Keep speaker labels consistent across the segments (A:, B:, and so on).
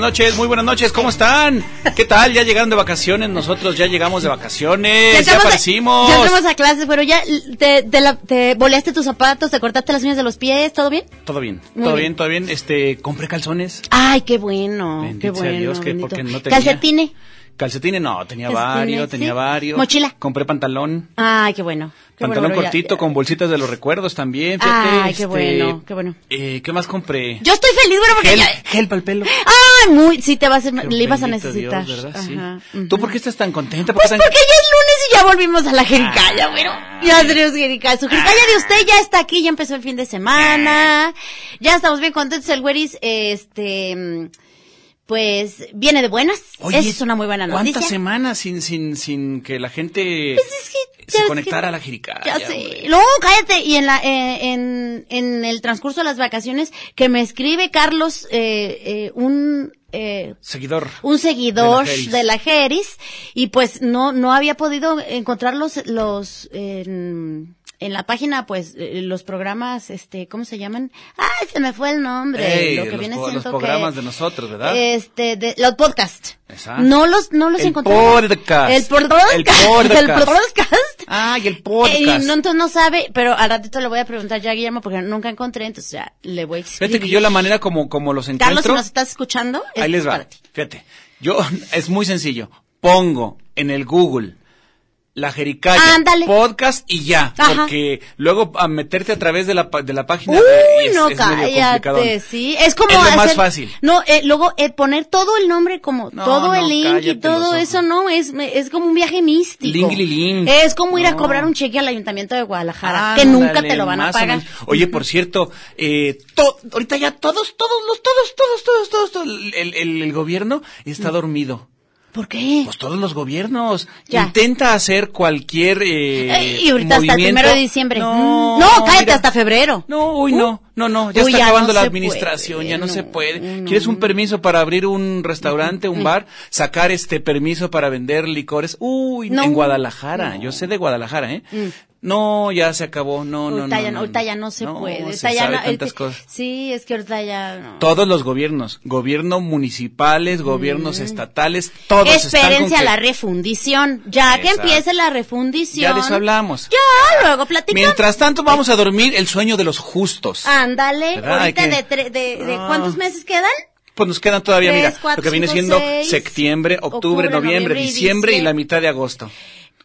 A: Buenas noches, muy buenas noches, ¿cómo están? ¿Qué tal? ¿Ya llegaron de vacaciones? Nosotros ya llegamos de vacaciones, ya,
B: entramos a-
A: aparecimos.
B: ya entramos a clases, pero ya te, te, la- te boleaste tus zapatos, te cortaste las uñas de los pies, ¿todo bien?
A: Todo bien,
B: Muy
A: todo
B: bien.
A: bien, todo bien. Este, compré calzones.
B: Ay, qué bueno,
A: Bendito
B: qué bueno.
A: Dios, que porque no tenía.
B: Calcetine.
A: Calcetines, no, tenía
B: Calcetines,
A: varios,
B: sí.
A: tenía varios.
B: Mochila.
A: Compré pantalón.
B: Ay, qué bueno. Qué
A: pantalón
B: bueno, pero ya-
A: cortito
B: ya-
A: con bolsitas de los recuerdos también. Fíjate,
B: Ay, qué
A: este,
B: bueno, qué bueno.
A: Eh, ¿Qué más compré?
B: Yo estoy feliz, bueno, porque
A: Gel,
B: ya...
A: gel para el pelo.
B: Ay, muy, sí te vas a, le ibas a necesitar.
A: Dios, ¿verdad? Sí.
B: Ajá,
A: ¿Tú
B: ujú.
A: por qué estás tan contenta? ¿Por
B: Pues porque ya es lunes y ya volvimos a la jericaya,
A: Ah.
B: bueno. Ya tenemos jericaya. Su jericaya de usted ya está aquí, ya empezó el fin de semana. Ya estamos bien contentos. El güeris, este, mm, pues, viene de buenas.
A: Oye,
B: es una muy buena noticia.
A: ¿Cuántas semanas sin, sin, sin que la gente
B: Pues es que ya
A: se conectara
B: que-
A: a la jericaya?
B: No, cállate. Y en la, eh, en, en el transcurso de las vacaciones, que me escribe Carlos, eh, eh, un, eh,
A: Seguidor.
B: un seguidor
A: De la Jeris.
B: de la Jeris y pues no no había podido encontrar los los en, la página pues eh, los programas este cómo se llaman ay se me fue el nombre lo que
A: los,
B: viene
A: po- los programas
B: que,
A: de nosotros, ¿verdad?
B: este de los podcasts
A: Exacto.
B: no los no los
A: El
B: encontré
A: podcast.
B: el podcast
A: El podcast.
B: el podcast
A: Ah, y el podcast.
B: Eh, y no, entonces no sabe, pero al ratito le voy a preguntar ya a Guillermo porque nunca encontré, entonces ya le voy a escribir.
A: Fíjate que yo la manera como, como los encuentro...
B: Carlos, si nos estás escuchando,
A: Ahí
B: esto
A: les
B: es
A: va.
B: para ti.
A: Fíjate. Yo, es muy sencillo. Pongo en el Google la Jericaya
B: Ándale.
A: podcast y ya,
B: Ajá.
A: porque luego a meterte a través de la, de la página
B: Uy,
A: de- es,
B: no,
A: es medio
B: sí. Es como
A: Es lo más fácil.
B: No, eh, luego eh, poner todo el nombre como
A: No,
B: todo
A: no,
B: el link y todo eso, no, es es como un viaje místico. Es como ir a cobrar un cheque al Ayuntamiento de Guadalajara,
A: Ah,
B: que nunca te lo van a pagar.
A: Oye, por cierto, eh, to- ahorita ya todos, todos, los, todos, todos, todos, todos, todos, el, el- el gobierno está dormido.
B: ¿Por qué?
A: Pues todos los gobiernos.
B: Ya.
A: Intenta hacer cualquier eh,
B: Eh, y ahorita hasta el primero de diciembre.
A: No,
B: Mm, no, cállate,
A: mira.
B: hasta febrero.
A: No, uy, no, no, no, ya
B: Uy,
A: está
B: ya
A: acabando
B: no
A: la administración,
B: puede,
A: ya no,
B: no,
A: se puede. ¿Quieres un permiso para abrir un restaurante, un bar? Sacar este permiso para vender licores. Uy,
B: No.
A: en Guadalajara, yo sé de Guadalajara, ¿eh? No, ya se acabó, no, no, no. no,
B: ahorita ya no se puede.
A: se sabe tantas cosas.
B: Sí, es que ahorita ya no.
A: Todos los gobiernos, gobiernos municipales, gobiernos estatales, todos
B: Mm. Espérense a la refundición. Ya que empiece la refundición.
A: Ya de eso hablamos.
B: Ya, luego platicamos.
A: Mientras tanto vamos a dormir el sueño de los justos.
B: Ándale, ahorita de, tre- de, de
A: Ah.
B: ¿cuántos meses quedan?
A: Pues nos quedan todavía, mira, lo que viene siendo septiembre, octubre, noviembre, diciembre y la mitad de agosto.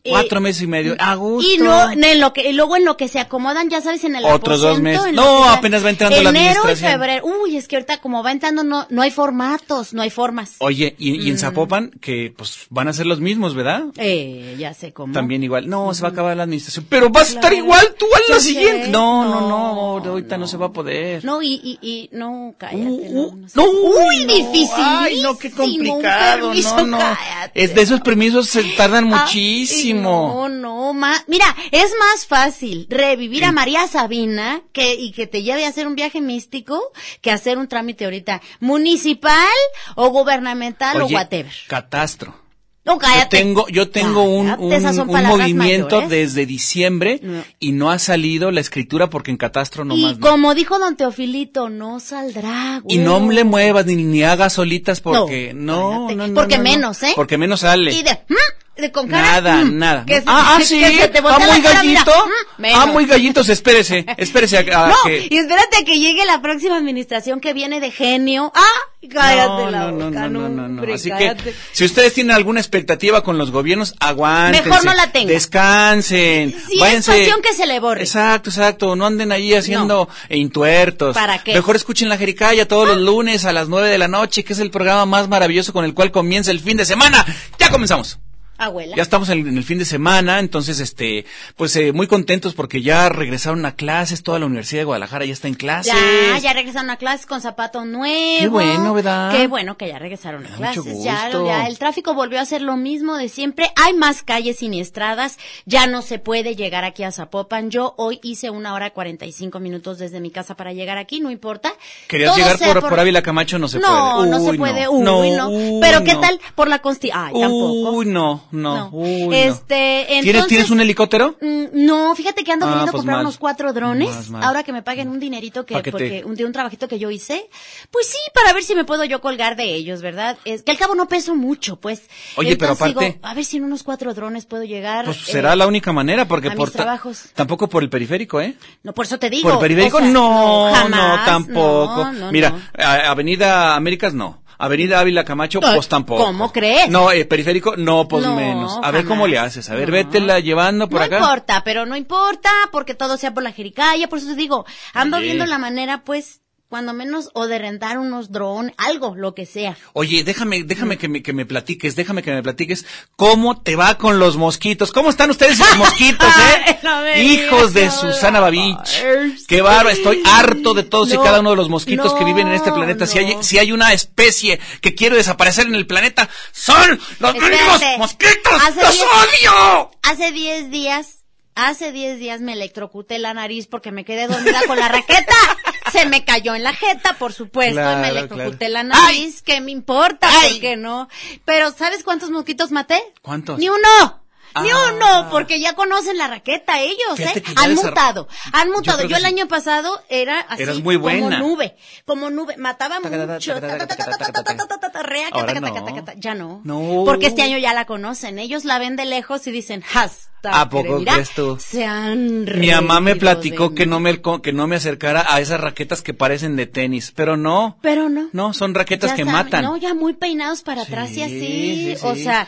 B: Eh,
A: Cuatro meses y medio. A gusto.
B: Y no, en lo que, y luego en lo que se acomodan, ya sabes, en el
A: Otros dos meses. No,
B: que
A: apenas va entrando la
B: Enero y
A: administración.
B: febrero. Uy, es que ahorita como va entrando no, no hay formatos, no hay formas.
A: Oye, y,
B: Mm.
A: y en Zapopan, que pues van a ser los mismos, ¿verdad?
B: Eh, ya sé cómo.
A: También igual. No, se va a acabar la administración. Pero vas a estar
B: Claro.
A: igual tú a la
B: sé.
A: siguiente. No, no, no,
B: No,
A: ahorita no. se va a poder.
B: No, y, y, y, no, cállate.
A: Uh,
B: no,
A: uh,
B: no
A: no,
B: Uy,
A: no,
B: difícil.
A: Ay, no, qué complicado. No, no.
B: Cállate.
A: Es de esos permisos se tardan
B: Ah,
A: muchísimo.
B: Y No, no, ma- mira, es más fácil revivir a María Sabina que, y que te lleve a hacer un viaje místico que hacer un trámite ahorita municipal o gubernamental o whatever.
A: catastro.
B: No,
A: Yo tengo, yo tengo un,
B: Cállate,
A: movimiento
B: mayores.
A: desde diciembre
B: No.
A: y no ha salido la escritura porque en catastro no
B: y
A: más. no.
B: como dijo don Teofilito, no saldrá.
A: Y no
B: güey.
A: le muevas ni, ni hagas solitas porque no,
B: cállate.
A: no, no,
B: Porque
A: no, no.
B: menos, ¿eh?
A: Porque menos sale.
B: Y de, ¿mm? De con cara,
A: Nada,
B: mm,
A: nada.
B: que
A: ah, ah, sí.
B: te
A: ah, muy
B: mira,
A: gallito.
B: mm,
A: ah, muy gallitos. Espérese, espérese a, a
B: No,
A: que.
B: y espérate que llegue la próxima administración que viene de genio. ¡Ah! Cállate
A: no,
B: la
A: no, no,
B: boca,
A: no, no, no, no. Así
B: cállate.
A: que, si ustedes tienen alguna expectativa con los gobiernos, aguántense.
B: Mejor no la tengan.
A: Descansen.
B: Si es
A: váyanse.
B: pasión que se le borre.
A: Exacto, exacto. No anden ahí haciendo intuertos.
B: ¿Para qué?
A: Mejor escuchen la Jericaya todos los lunes a las nueve de la noche, que es el programa más maravilloso con el cual comienza el fin de semana. Ya comenzamos.
B: Abuela.
A: Ya estamos en, en el fin de semana, entonces, este, pues eh, muy contentos porque ya regresaron a clases, toda la Universidad de Guadalajara ya está en clases.
B: Ya, ya regresaron a clases con zapato nuevo.
A: Qué bueno, ¿verdad?
B: Qué bueno que ya regresaron a
A: Me da mucho
B: clases. Ya,
A: gusto.
B: ya, el tráfico volvió a ser lo mismo de siempre. Hay más calles siniestradas. Ya no se puede llegar aquí a Zapopan. Yo hoy hice una hora cuarenta y cinco minutos desde mi casa para llegar aquí, no importa.
A: Querías
B: Todo
A: llegar
B: sea
A: por, por Ávila Camacho, no se
B: no,
A: puede.
B: no se
A: Uy,
B: puede.
A: no.
B: Uy, no.
A: No, uy,
B: Pero ¿qué
A: no.
B: tal por la consti? Ay, tampoco.
A: Uy, no, no,
B: No.
A: uy.
B: Este,
A: ¿Tienes,
B: entonces-
A: ¿Tienes un helicóptero?
B: Mm, No, fíjate que ando
A: Ah,
B: queriendo
A: pues
B: comprar
A: mal.
B: unos cuatro drones.
A: Mal.
B: Ahora que me paguen un dinerito que
A: te-
B: porque un, de un trabajito que yo hice, pues sí, para ver si me puedo yo colgar de ellos, ¿verdad? Es que al cabo no peso mucho, pues.
A: Oye, pero aparte-
B: digo, a ver si en unos cuatro drones puedo llegar.
A: Pues
B: eh,
A: será la única manera, porque por
B: trabajos.
A: tampoco por el periférico, ¿eh?
B: No, por eso te digo.
A: Por el periférico,
B: o sea,
A: no, no,
B: jamás,
A: tampoco.
B: no, no,
A: Mira, Avenida Américas, no. Avenida Ávila Camacho, pues tampoco.
B: ¿cómo crees?
A: No, eh, periférico, no, pues
B: No,
A: menos. A ver cómo le haces. A ver,
B: No.
A: vétela llevando por
B: no
A: acá.
B: importa, pero no importa, porque todo sea por la jericaya, por eso te digo, ando
A: Oye.
B: viendo la manera, pues, cuando menos, o de rentar unos drones, algo, lo que sea.
A: Oye, déjame, déjame que me, que me platiques, déjame que me platiques cómo te va con los mosquitos. ¿Cómo están ustedes los mosquitos, eh?
B: no
A: Hijos de Susana. Babich. Qué bárbaro, estoy harto de todos y cada uno de los mosquitos que viven en este planeta. Si hay, si hay una especie que quiere desaparecer en el planeta, son los
B: Espérate.
A: mismos mosquitos.
B: Hace
A: ¡Los
B: diez-
A: odio!
B: Hace 10 días, hace 10 días me electrocuté la nariz porque me quedé dormida con la raqueta. Se me cayó en la jeta, por supuesto, y me electrocuté
A: claro.
B: la nariz. ¿Qué me importa?
A: Ay.
B: ¿Por qué no? Pero ¿sabes cuántos mosquitos maté?
A: ¿Cuántos?
B: Ni uno.
A: Ah.
B: No, no, porque ya conocen la raqueta ellos, ¿eh? Han mutado, han mutado. Yo, el año pasado era así como nube, como nube, mataba mucho. Ya no.
A: No.
B: Porque este año ya la conocen. Ellos la ven de lejos y dicen, "Has."
A: ¿A poco crees tú?
B: Se han
A: Mi mamá me platicó que no me que no me acercara a esas raquetas que parecen de tenis, pero no.
B: Pero no.
A: No, son raquetas que matan.
B: No, ya muy peinados para atrás y así, o sea,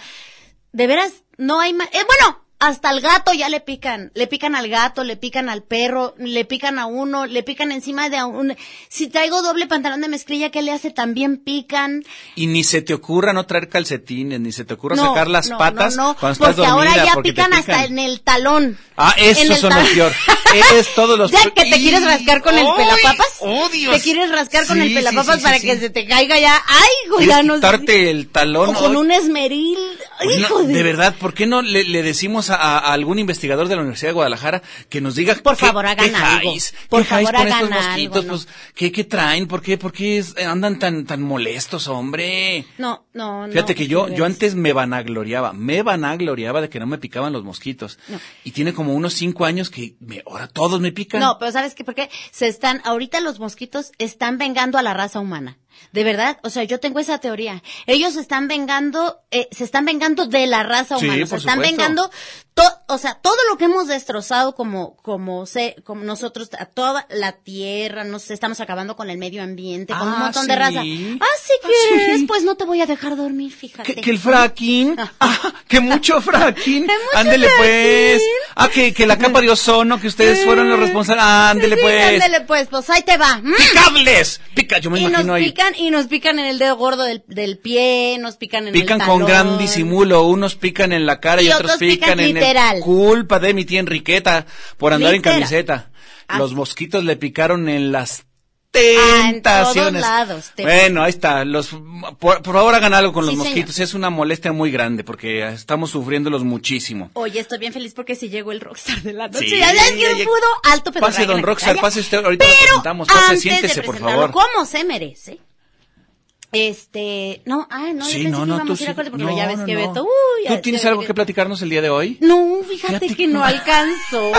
B: de veras no hay más. Eh, bueno, hasta al gato ya le pican. Le pican al gato, le pican al perro, le pican a uno, le pican encima de a un. Si traigo doble pantalón de mezclilla, ¿qué le hace? También pican.
A: Y ni se te ocurra no traer calcetines, ni se te ocurra
B: No,
A: sacar las
B: no,
A: patas
B: no, no,
A: cuando estás
B: porque
A: dormida.
B: ahora ya
A: porque te
B: pican hasta en el talón.
A: Ah,
B: el
A: son los peor. Es todos los
B: Ya que te quieres rascar con el pelapapas.
A: ¡Oh, Dios!
B: Te quieres rascar con
A: Sí,
B: el pelapapas
A: sí, sí,
B: para que se te caiga ya. Ay, hijo,
A: ¿Quieres
B: ya no
A: quitarte el talón?
B: O con un esmeril.
A: No, de verdad, ¿por qué no le, le decimos a, a algún investigador de la Universidad de Guadalajara que nos diga
B: Por
A: qué-
B: favor, hagan algo. Por favor,
A: con estos
B: hagan
A: mosquitos?
B: algo, ¿no?
A: Pues, ¿qué, qué traen? ¿Por qué, por qué andan tan, tan molestos, hombre?
B: No, no, no.
A: Fíjate que yo, yo antes me vanagloriaba, me vanagloriaba de que no me picaban los mosquitos.
B: No.
A: Y tiene como unos cinco años que me, ahora todos me pican.
B: No, pero ¿sabes qué? Porque se están, ahorita los mosquitos están vengando a la raza humana. De verdad, o sea, yo tengo esa teoría. Ellos están vengando, eh, se están vengando de la raza
A: Sí,
B: humana. se
A: por
B: están
A: supuesto.
B: vengando, to- o sea, todo lo que hemos destrozado como, como se, como nosotros, a toda la tierra, nos estamos acabando con el medio ambiente, con un
A: Ah,
B: montón de
A: ¿sí?
B: raza. Así
A: Ah,
B: que,
A: sí.
B: pues no te voy a dejar dormir, fíjate.
A: Que, que el fracking, ah, que mucho fracking, ándele pues, ah, que, que la capa de ozono, que ustedes fueron los responsables, ándele
B: Sí,
A: pues,
B: ándele pues, pues ahí te va. Mm.
A: picables, pica, yo me
B: y nos
A: imagino ahí,
B: pican, y nos pican en el dedo gordo del, del pie, nos pican en
A: pican
B: el
A: con
B: talón.
A: gran disimulo, unos pican en la cara y,
B: Y
A: otros
B: otros pican
A: en
B: literal.
A: el culpa de mi tía Enriqueta por andar
B: Literal.
A: en camiseta.
B: Ah.
A: Los mosquitos le picaron en las
B: Ah, en todos
A: tentaciones.
B: lados,
A: Bueno, ahí está. Los, por, por favor hagan algo con los mosquitos. Es una molestia muy grande porque estamos sufriéndolos muchísimo.
B: Oye, estoy bien feliz porque si llegó el rockstar de la noche.
A: Sí,
B: ya
A: ya
B: no
A: llegó.
B: pudo. Alto pero
A: Pase, don Rockstar, pase usted, ahorita lo
B: Pero
A: presentamos. Pase, siéntese, por favor.
B: como se merece. Este, no, ah, no,
A: Sí,
B: yo pensé
A: no,
B: que
A: no,
B: íbamos
A: tú
B: a ir a corte porque
A: no,
B: ya ves
A: no,
B: que
A: no.
B: Beto, uy,
A: ¿Tú tienes
B: que-
A: algo que platicarnos el día de hoy?
B: No, fíjate,
A: Fíjate
B: que
A: que
B: no
A: no.
B: alcanzó.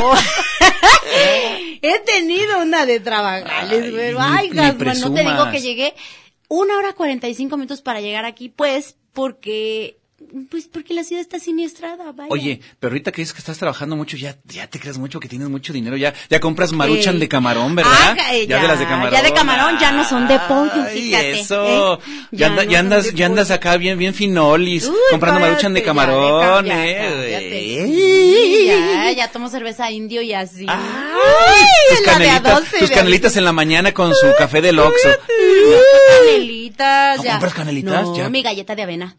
B: He tenido una de trabajales, pero ay, Gasman, no te digo que llegué una hora cuarenta y cinco minutos para llegar aquí, pues, porque, pues, porque la ciudad está siniestrada, vaya.
A: Oye, pero ahorita que dices que estás trabajando mucho, ya, ya te crees mucho que tienes mucho dinero, ya, ya compras maruchan de camarón, ¿verdad?
B: Ah, eh,
A: ya, de las de camarón.
B: ya de camarón, ya no son de pollo,
A: Ay,
B: fíjate,
A: eso.
B: ¿eh?
A: Ya,
B: Ya no
A: ya
B: son
A: andas, ya andas acá bien, bien finolis,
B: Uy,
A: comprando maruchan de camarón,
B: ya,
A: eh.
B: ya, ya tomo cerveza indio y así.
A: Ay,
B: Ay,
A: tus canelitas,
B: 12,
A: tus canelitas en la mañana con su café del Oxxo.
B: Canelitas,
A: ¿No
B: ya.
A: compras canelitas?
B: No,
A: Ya.
B: mi galleta de avena.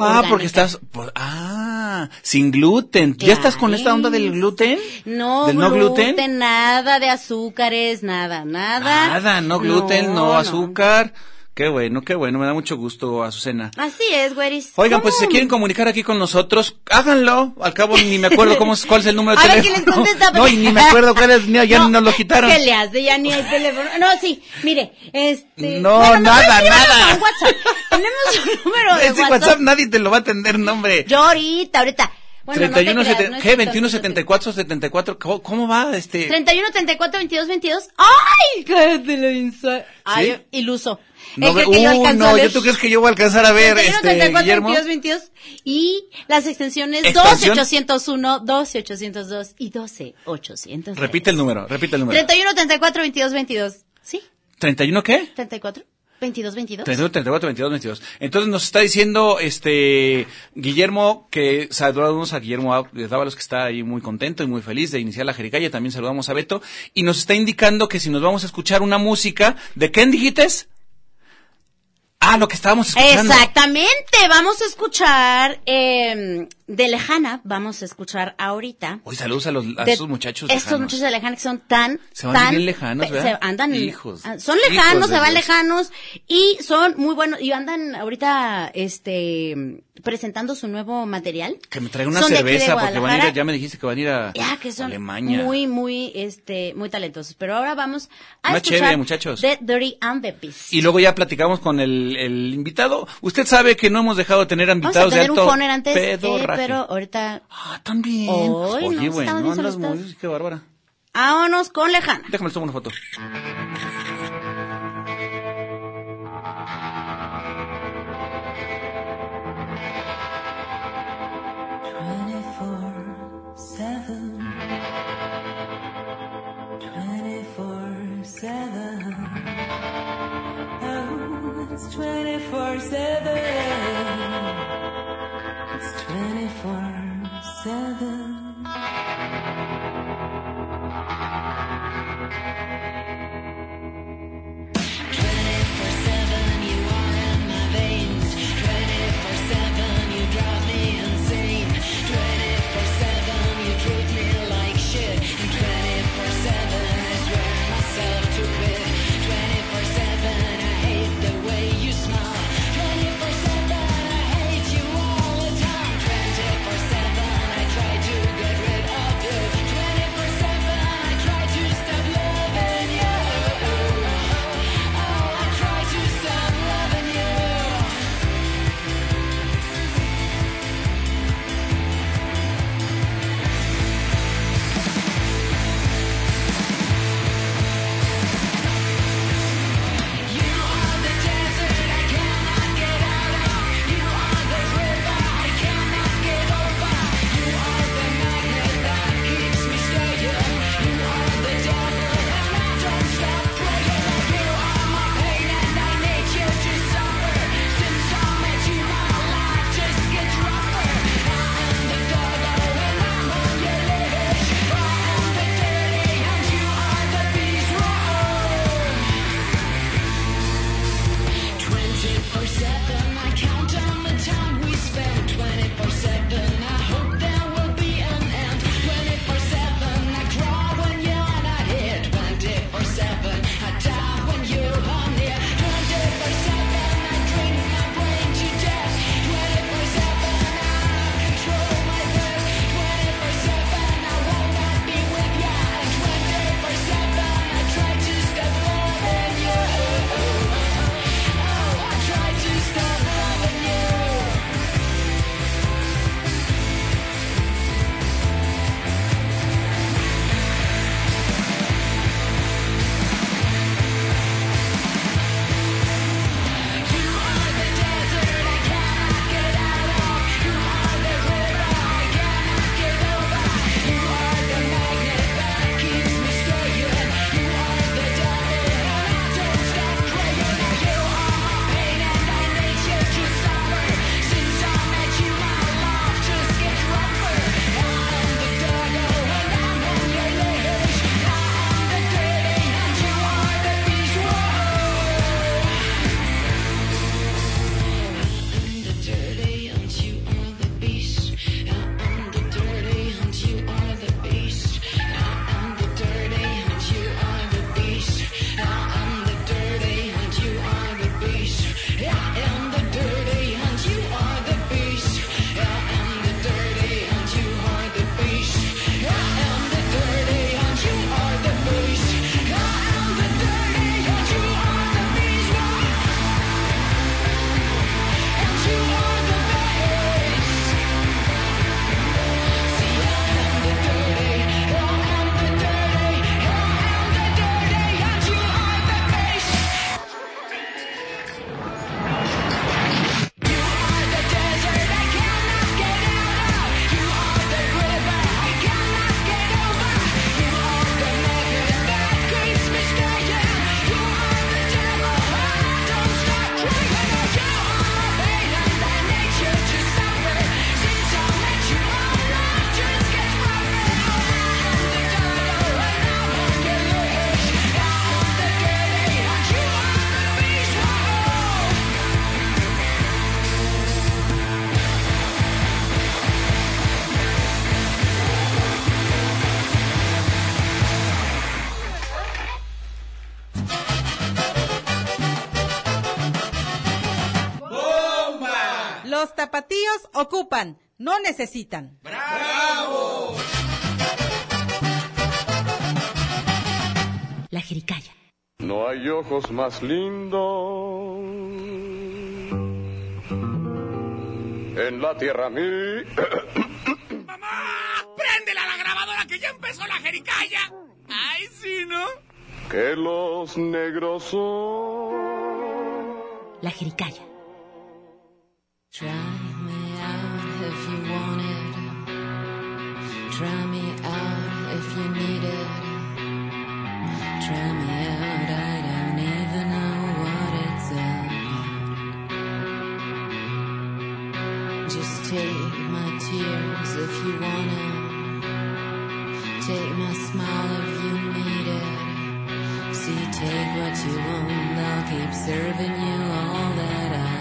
A: Ah,
B: Orgánica.
A: porque estás, pues, ah, sin gluten. ¿Ya estás con esta onda del gluten?
B: No,
A: ¿Del no gluten?
B: nada de azúcares, nada, nada.
A: Nada, no gluten, no, azúcar. Qué bueno, qué bueno, me da mucho gusto, Azucena.
B: Así es, güeris.
A: Oigan, pues si se quieren comunicar aquí con nosotros, háganlo. Al cabo ni me acuerdo cómo es, cuál es el número de
B: A ver
A: teléfono.
B: quién les contesta.
A: No, y ni me acuerdo cuál es, no, ya nos lo quitaron.
B: ¿Qué le hace? Ya ni hay teléfono. No, sí, mire, este...
A: No,
B: bueno,
A: nada, nada.
B: WhatsApp. Tenemos un número de
A: Ese WhatsApp nadie te lo va a atender, no, hombre.
B: Yo ahorita, ahorita. Bueno, no te
A: 31,
B: creas, no cierto,
A: 21,
B: no es cierto.
A: 74, 74, ¿cómo, cómo va este?
B: 31, 34, 22, 22. ¡Ay! Insa- Ay, iluso.
A: No,
B: cree que yo
A: uh,
B: alcanzo
A: no,
B: a.
A: ¿yo tú crees que yo voy a alcanzar a ver,
B: 31,
A: este,
B: 34,
A: Guillermo?
B: 22, 22. Y las extensiones
A: ¿Extensión?
B: 12801, 12802 y 12800.
A: Repite el número, repite el número.
B: 31, 34, 22, 22. ¿Sí?
A: ¿31 qué?
B: 34, 22, 22.
A: 31, 34, 22, 22. Entonces nos está diciendo este Guillermo que saludamos a Guillermo Dávalos que está ahí muy contento y muy feliz de iniciar la jericaya. También saludamos a Beto y nos está indicando que si nos vamos a escuchar una música de ¿qué dijites? Ah, lo que estábamos escuchando.
B: Exactamente, vamos a escuchar eh, de Lejana, vamos a escuchar ahorita.
A: Hoy saludos a, los, a
B: de
A: esos muchachos
B: Estos
A: lejanos.
B: muchachos de Lejana que son tan,
A: Se van
B: tan,
A: bien lejanos, ¿verdad?
B: se andan,
A: Hijos.
B: ah, son lejanos,
A: de
B: se van
A: Dios.
B: lejanos y son muy buenos y andan ahorita, este, presentando su nuevo material.
A: Que me traiga una
B: Son de de
A: cerveza porque van a ir, ya me dijiste que van a ir a
B: Ya que son
A: Alemania.
B: muy, muy, este, muy talentosos. Pero ahora vamos a
A: Más
B: escuchar
A: chévere, muchachos.
B: The Dirty and the Beast.
A: Y luego ya platicamos con el, el invitado. Usted sabe que no hemos dejado de tener
B: Vamos a
A: invitados de
B: tener un
A: alto
B: phone antes, eh,
A: pedorraje.
B: pero ahorita
A: Ah, también.
B: Hoy
A: Oye,
B: no,
A: bueno,
B: bien
A: andas muy... Qué bárbara.
B: vámonos con Lejana.
A: Déjame le tomo una foto.
C: 24
B: 7.
D: Los tapatíos ocupan, no necesitan.
E: La jericaya.
F: No hay ojos más lindos en la tierra mí.
A: ¡Mamá! ¡Préndela la grabadora que ya empezó la jericaya! ¡Ay, sí, ¿no?
F: que los negros son.
E: La jericaya.
B: Try me out if you want it. Try me out if you need it. Try me out, I don't even know what it's about. Just
C: Take my tears if you wanna. Take my smile if you need it. See, take what you want. I'll keep serving you all that I've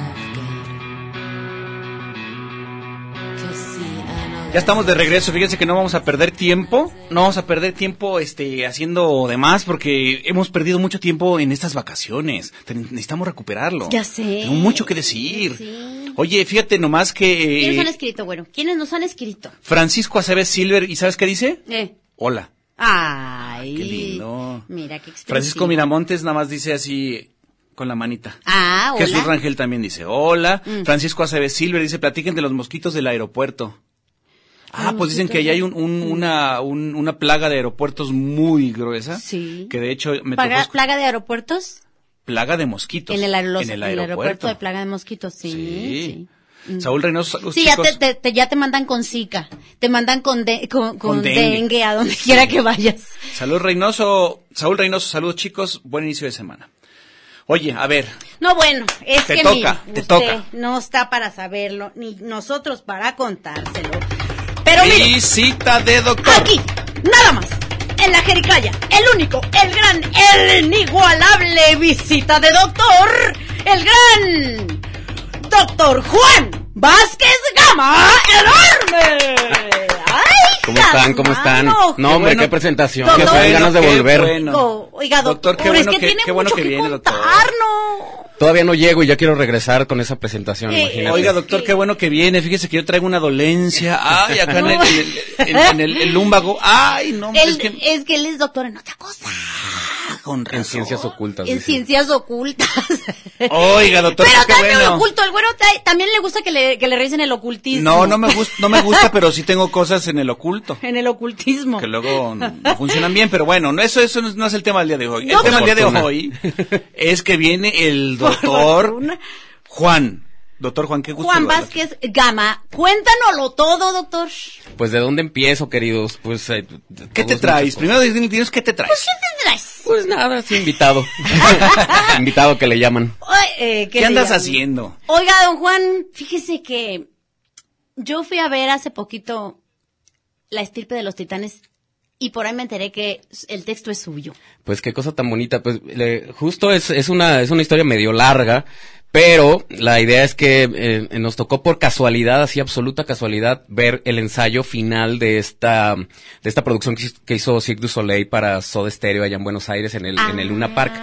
A: Ya estamos de regreso, fíjense que no vamos a perder tiempo, no vamos a perder tiempo este haciendo demás porque hemos perdido mucho tiempo en estas vacaciones. Necesitamos recuperarlo.
B: Ya sé.
A: Tengo mucho que decir.
B: Sí.
A: Oye, fíjate nomás que
B: ¿Quiénes
A: eh,
B: han escrito, bueno? ¿Quiénes nos han escrito?
A: Francisco Aceves Silver, ¿y sabes qué dice?
B: Eh.
A: Hola.
B: Ay.
A: Qué lindo.
B: Mira, qué expresivo.
A: Francisco Miramontes nada más dice así con la manita.
B: Ah, hola. Mm.
A: Jesús Rangel también dice hola. Francisco Aceves Silver dice platiquen de los mosquitos del aeropuerto. Ah, pues dicen que ahí hay un, un- una, un- una plaga de aeropuertos muy gruesa.
B: Sí.
A: Que de hecho me tocó escu-
B: ¿Plaga de aeropuertos?
A: plaga de mosquitos.
B: En el, aerolos-
A: en el
B: aeropuerto de plaga de mosquitos, sí.
A: Sí.
B: sí.
A: Saúl Reynoso,
B: Sí, ya
A: chicos.
B: te, te- te- ya te mandan con Zika, te mandan con, de- con, con
A: Con dengue.
B: dengue. a donde quiera que vayas.
A: Saludos Reynoso, Saúl Reynoso, saludos chicos, buen inicio de semana. Oye, a ver,
B: No, bueno, es
A: Te
B: que
A: toca,
B: ni
A: te
B: usted
A: toca.
B: no está para saberlo, ni nosotros para contárselo. Pero mire,
A: visita de doctor.
B: aquí, nada más, en la Jericaya, el único, el gran, el inigualable visita de doctor, el gran doctor Juan Vázquez Gama, enorme. ¡Ay,
G: ¿Cómo están? ¿Cómo están? No, hombre,
A: bueno.
G: qué presentación.
B: Doctor,
G: Qué
B: bueno,
G: ganas de
A: qué
G: volver.
A: bueno.
B: Oiga, doctor,
A: Doctor, qué bueno
B: es que,
A: que-
B: tiene
A: qué bueno
B: mucho
A: que
B: que,
A: viene, doctor.
B: contar, ¿no?
G: Todavía no llego y ya quiero regresar con esa presentación,
B: Eh,
G: imagínate.
A: Oiga, doctor, qué bueno que viene. Fíjese que yo traigo una dolencia. Ay, acá en el, en el- en- en el- el lumbago. Ay, no, hombre, es que
B: es que él es doctor en otra cosa.
A: Con
G: en
A: razón.
G: ciencias ocultas.
B: En
G: dicen.
B: ciencias ocultas.
A: Oiga, doctor,
B: Pero
A: qué
B: también
A: bueno.
B: oculto. El güero también le gusta que le, que le revisen el ocultismo.
A: No, no me gusta, no me gusta, pero sí tengo cosas en el oculto.
B: En el ocultismo.
A: Que luego no funcionan bien, pero bueno, no, eso, eso no es- el tema del día de hoy.
B: No,
A: el tema del día de hoy es que viene el doctor. Juan. Doctor Juan, qué gusto.
B: Juan. Vázquez Gama. Cuéntanoslo todo, doctor.
G: Pues, ¿de dónde empiezo, queridos? Pues, eh,
A: ¿Qué te traes? Primero dinos qué te traes.
B: ¿Qué tendrás?
G: Pues nada, sí, invitado. invitado que le llaman.
B: Eh,
A: ¿Qué
B: le
A: andas
B: llaman?
A: haciendo?
B: Oiga, don Juan, fíjese que yo fui a ver hace poquito La estirpe de los titanes y por ahí me enteré que el texto es suyo.
G: Pues qué cosa tan bonita. Pues le- justo es, es una, es una historia medio larga, pero la idea es que eh, nos tocó por casualidad, así absoluta casualidad, ver el ensayo final de esta, de esta producción que, hizo- que du Soleil para Soda Stereo allá en Buenos Aires, en el, en el Luna Park.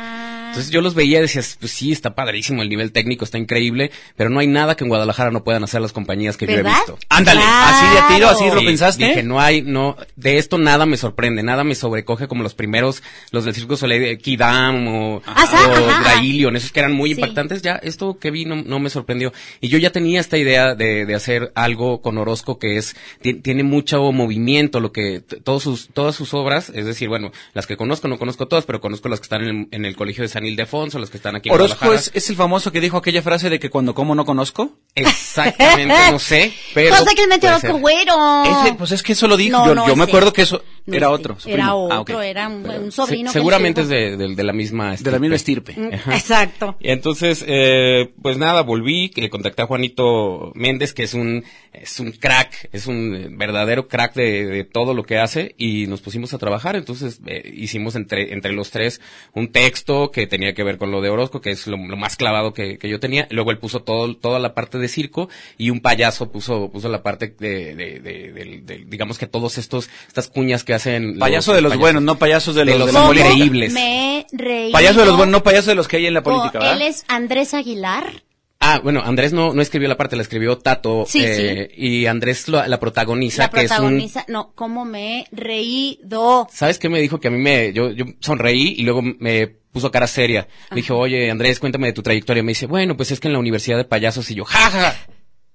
G: Entonces yo los veía y decía, pues sí, está padrísimo, el nivel técnico está increíble, pero no hay nada que en Guadalajara no puedan hacer las compañías que yo he
B: ¿Verdad?
G: visto.
A: Ándale, así de tiro, así lo pensaste.
G: Dije, no hay, no, de esto nada me sorprende, nada me sobrecoge como los primeros, los del Circo Soleil de Kidam o,
B: Ajá,
G: o
B: ajá.
G: Grailion, esos que eran muy
B: Sí.
G: impactantes, ya esto que vi no, no me sorprendió. Y yo ya tenía esta idea de, de hacer algo con Orozco que es, ti- tiene mucho movimiento, lo que, todos sus, todas sus obras, es decir, bueno, las que conozco, no conozco todas, pero conozco las que están en, en el colegio de San Ildefonso, las que están aquí en
A: Orozco es, es el famoso que dijo aquella frase de que cuando como no conozco.
G: Exactamente, no sé, pero.
B: Cosa que él metió
G: puede
B: Orozco
G: ser.
B: Güero.
A: Ese, pues es que eso lo dijo.
B: No,
A: yo
B: no,
A: yo me acuerdo que eso
B: No,
A: era otro. su
B: Era
A: primo. Ah,
B: otro, era un,
G: Pero
B: un
G: se-
B: sobrino. que
G: seguramente es de, de- de la misma
A: De la misma estirpe.
B: Mm. Exacto.
G: Y entonces, eh, pues nada, volví, que contacté a Juanito Méndez, que es un, es un crack, es un verdadero crack de, de todo lo que hace, y nos pusimos a trabajar. Entonces, eh, hicimos entre, entre los tres un texto que tenía que ver con lo de Orozco, que es lo, lo más clavado que, que yo tenía. Luego él puso todo, toda la parte de circo, y un payaso puso, puso la parte de, digamos que todos estos, estas cuñas que hacen.
A: Payaso de los
G: payasos.
A: buenos, no payasos de,
G: De
A: los,
G: los
A: de la
B: ¿Cómo
A: política.
G: increíbles.
B: Me reído.
A: Payaso de los buenos, no payaso de los que hay en la política, ¿verdad?
B: Él es Andrés Aguilar.
G: Ah, bueno, Andrés no, no escribió la parte, la escribió Tato.
B: Sí,
G: eh, Y Andrés lo- la protagoniza,
B: La
G: que
B: protagoniza. No, ¿cómo me he reído?
G: es un... ¿Sabes qué me dijo? Que a mí me... Yo, yo sonreí y luego me puso cara seria. Le dije, oye, Andrés, cuéntame de tu trayectoria. Me dice, bueno, pues es que en la Universidad de Payasos. Y yo, jaja,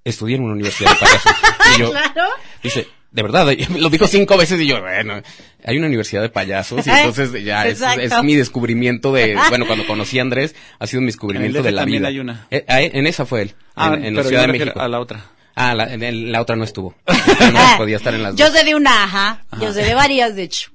G: estudié en una Universidad de Payasos. y yo,
B: Claro.
G: dice, de verdad, lo dijo cinco veces y yo, bueno, hay una universidad de payasos y entonces ya es, mi descubrimiento de, bueno, cuando conocí a Andrés, ha sido mi descubrimiento
A: En
G: de la
A: también
G: vida.
A: hay una.
G: Eh, ah, en esa fue él,
A: Ah,
G: en, en la Ciudad
A: yo
G: de México.
A: a la otra.
G: Ah, la, en el- la otra no estuvo. No podía estar en las
B: Yo
G: dos.
B: sé de una, ajá. Yo sé de varias, de hecho.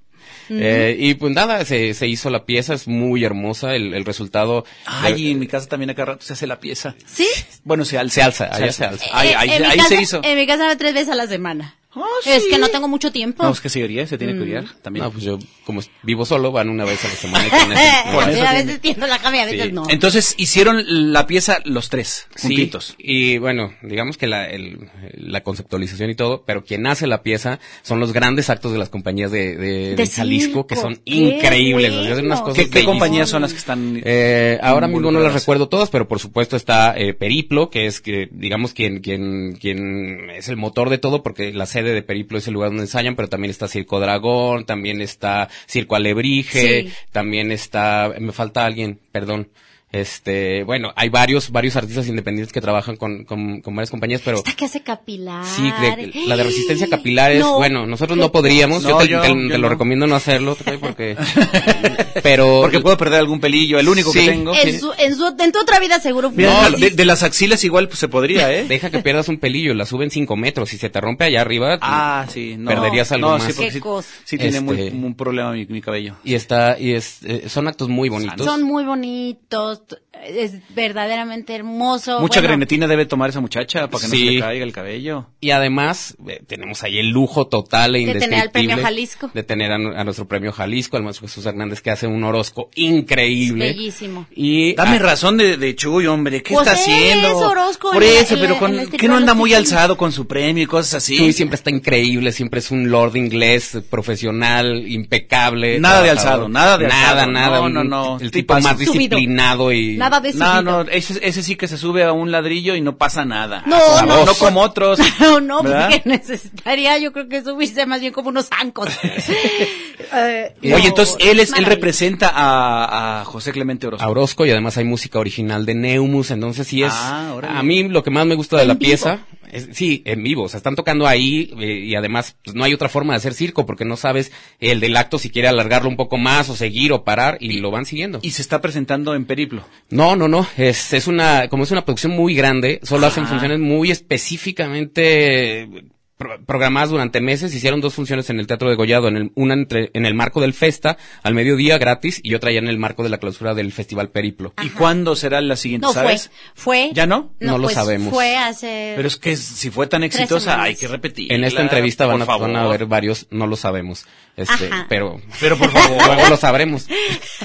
G: Eh, y pues nada, se, se hizo la pieza, es muy hermosa, el, el resultado...
A: Ay, en mi casa también acá rato se hace la pieza.
B: ¿Sí?
A: Bueno, se alza.
G: Se alza, allá se alza.
A: Ahí,
B: Eh,
A: ahí, ahí
B: casa-
A: se hizo.
B: En mi casa va tres veces a la semana.
A: Ah,
B: Es
A: sí.
B: que no tengo mucho tiempo.
A: No, es que se oiría, se tiene que oír también.
G: No, pues yo como vivo solo, van una vez a la semana. y con eso-
A: Con
B: Sí,
A: eso
B: a veces tiendo la cama y a veces
G: Sí.
B: no.
A: Entonces hicieron la pieza los tres,
G: Sí,
A: juntitos.
G: y bueno, digamos que la, el- la conceptualización y todo, pero quien hace la pieza son los grandes actos de las compañías de, de- de Jalisco, que son
B: qué
G: increíbles. unas cosas
A: ¿Qué, compañías son las que están?
G: Eh, ahora mismo no las recuerdo todas, pero por supuesto está eh, Periplo, que es que digamos quien quien quien es el motor de todo, porque la sede de Periplo es el lugar donde ensayan, pero también está Circo Dragón, también está Circo Alebrije,
B: Sí.
G: también está me falta alguien, perdón. Este, bueno, hay varios varios artistas independientes que trabajan con, con, con varias compañías, pero
B: Esta que hace capilar.
G: Sí, de- la de resistencia capilar es,
B: No,
G: bueno, nosotros no podríamos, yo te,
A: yo-
G: te-
A: yo
G: te lo
A: no.
G: recomiendo no hacerlo, porque, pero,
A: Porque puedo perder algún pelillo, el único
G: Sí.
A: que tengo.
B: En, su, en, su, en tu otra vida seguro fue.
G: No,
A: de, de las axilas igual pues, se podría, ¿eh?
G: deja que pierdas un pelillo, la suben cinco metros, si se te rompe allá arriba,
A: Ah, sí, no.
G: Perderías algo
A: no,
G: más.
A: Sí, porque sí,
B: cosa.
A: sí tiene muy,
G: Este-
A: un problema mi, mi cabello.
G: y está, y es, eh, son actos muy bonitos.
B: Son muy bonitos. Es verdaderamente hermoso.
A: Mucha
B: bueno,
A: grenetina debe tomar esa muchacha para que no se le caiga el cabello.
G: Y además, eh, tenemos ahí el lujo total e
B: De tener al
G: indescriptible.
B: premio Jalisco.
G: De tener a, nu- a nuestro premio Jalisco, al maestro Jesús Hernández, que hace un Orozco increíble.
B: Bellísimo.
G: Y,
A: Dame
G: ah,
A: razón de, de Chuy, hombre. ¿Qué
B: Pues
A: está haciendo?
B: es Orozco
A: Por
B: en la-
A: eso,
B: en
A: pero
B: la-
A: con,
B: en la estirpe
A: ¿qué no anda muy alzado con su premio y cosas así?
G: Chuy siempre está increíble, siempre es un lord inglés profesional, impecable.
A: Nada de alzado, nada de
G: Nada,
A: alzado.
G: nada.
A: No,
G: un-
A: no, no.
G: El tipo más
B: Subido.
G: Y...
B: Nada de
A: No,
B: subido.
A: no, ese, ese sí que se sube a un ladrillo y no pasa nada.
B: No, no.
A: no como otros.
B: No, no,
A: ¿verdad?
B: porque necesitaría, yo creo que subirse más bien como unos zancos. Eh,
A: Oye,
B: no,
A: entonces él es, él representa a, a José Clemente Orozco.
G: a Orozco y además hay música original de Neumus, entonces sí es
A: Ah,
G: a mí lo que más me gusta de
B: En
G: la
B: vivo.
G: pieza es, sí, en vivo, o sea, están tocando ahí eh, y además pues, no hay otra forma de hacer circo porque no sabes el del acto si quiere alargarlo un poco más o seguir o parar y, lo van siguiendo.
A: Y se está presentando en Periplo.
G: No, no, no, es, es una, como es una producción muy grande, solo hacen funciones muy específicamente programadas durante meses, hicieron dos funciones en el Teatro de Gollado, en el, una entre, en el marco del Festa, al mediodía gratis, y otra ya en el marco de la clausura del Festival Periplo.
A: ¿Y cuándo será la siguiente,
B: No, fue,
A: sabes?
B: fue.
A: ¿Ya no?
G: No lo
B: pues,
G: sabemos.
B: Fue hace...
A: Pero es que si fue tan exitosa, hay que repetir.
G: En esta entrevista van a, van a ver varios, no lo sabemos, este,
B: Ajá.
G: pero,
A: Pero por favor.
G: luego lo sabremos.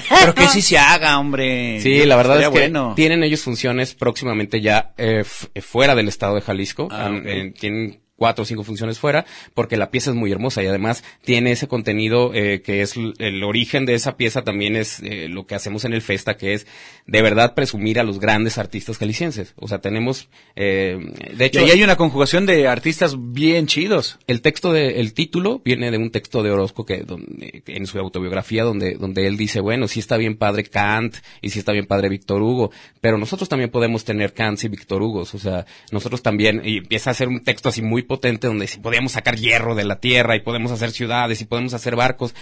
A: Pero que sí se haga, hombre.
G: Sí, la verdad es que
A: bueno.
G: tienen ellos funciones próximamente ya eh, eh, fuera del estado de Jalisco.
A: Ah,
G: eh, tienen cuatro o cinco funciones fuera, porque la pieza es muy hermosa y además tiene ese contenido eh, que es el origen de esa pieza también es eh, lo que hacemos en el Festa, que es de verdad presumir a los grandes artistas jaliscienses. O sea, tenemos, eh, de
A: Y
G: hecho,
A: ahí hay una conjugación de artistas bien chidos.
G: el texto de, el título viene de un texto de Orozco que donde, en su autobiografía donde, donde él dice, bueno, sí está bien padre Kant y sí está bien padre Víctor Hugo, pero nosotros también podemos tener Kant y Víctor Hugo, o sea, nosotros también, y empieza a ser un texto así muy potente donde sí podemos sacar hierro de la tierra y podemos hacer ciudades y podemos hacer barcos,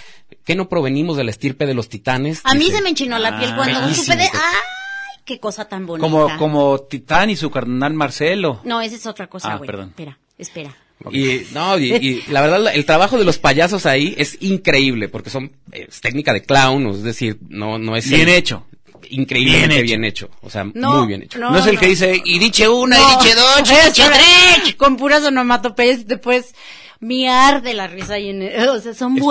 G: que no provenimos de la estirpe de los titanes.
B: A mí
G: Dice,
B: se me enchinó la piel
A: Ah,
B: cuando
G: bellísimo
B: supe de...
G: texto.
B: ¡Ay! ¡Qué cosa tan bonita!
A: Como, como Titán y su carnal Marcelo.
B: No, esa es otra cosa,
A: Ah,
B: güey.
A: perdón.
B: Espera, espera.
G: Y, no, y, y la verdad, la- el trabajo de los payasos ahí es increíble, porque son, es técnica de clown, o es decir, no, no es...
A: Bien
G: el-
A: hecho.
G: Increíblemente
A: Bien
G: bien
A: hecho.
G: O sea,
B: No,
G: muy bien hecho.
A: No, es el que dice, y diche una,
B: No.
A: y diche dos, y diche tres.
B: Con puras onomatopeyas puedes miar de la risa y en el- o sea, son
A: Es.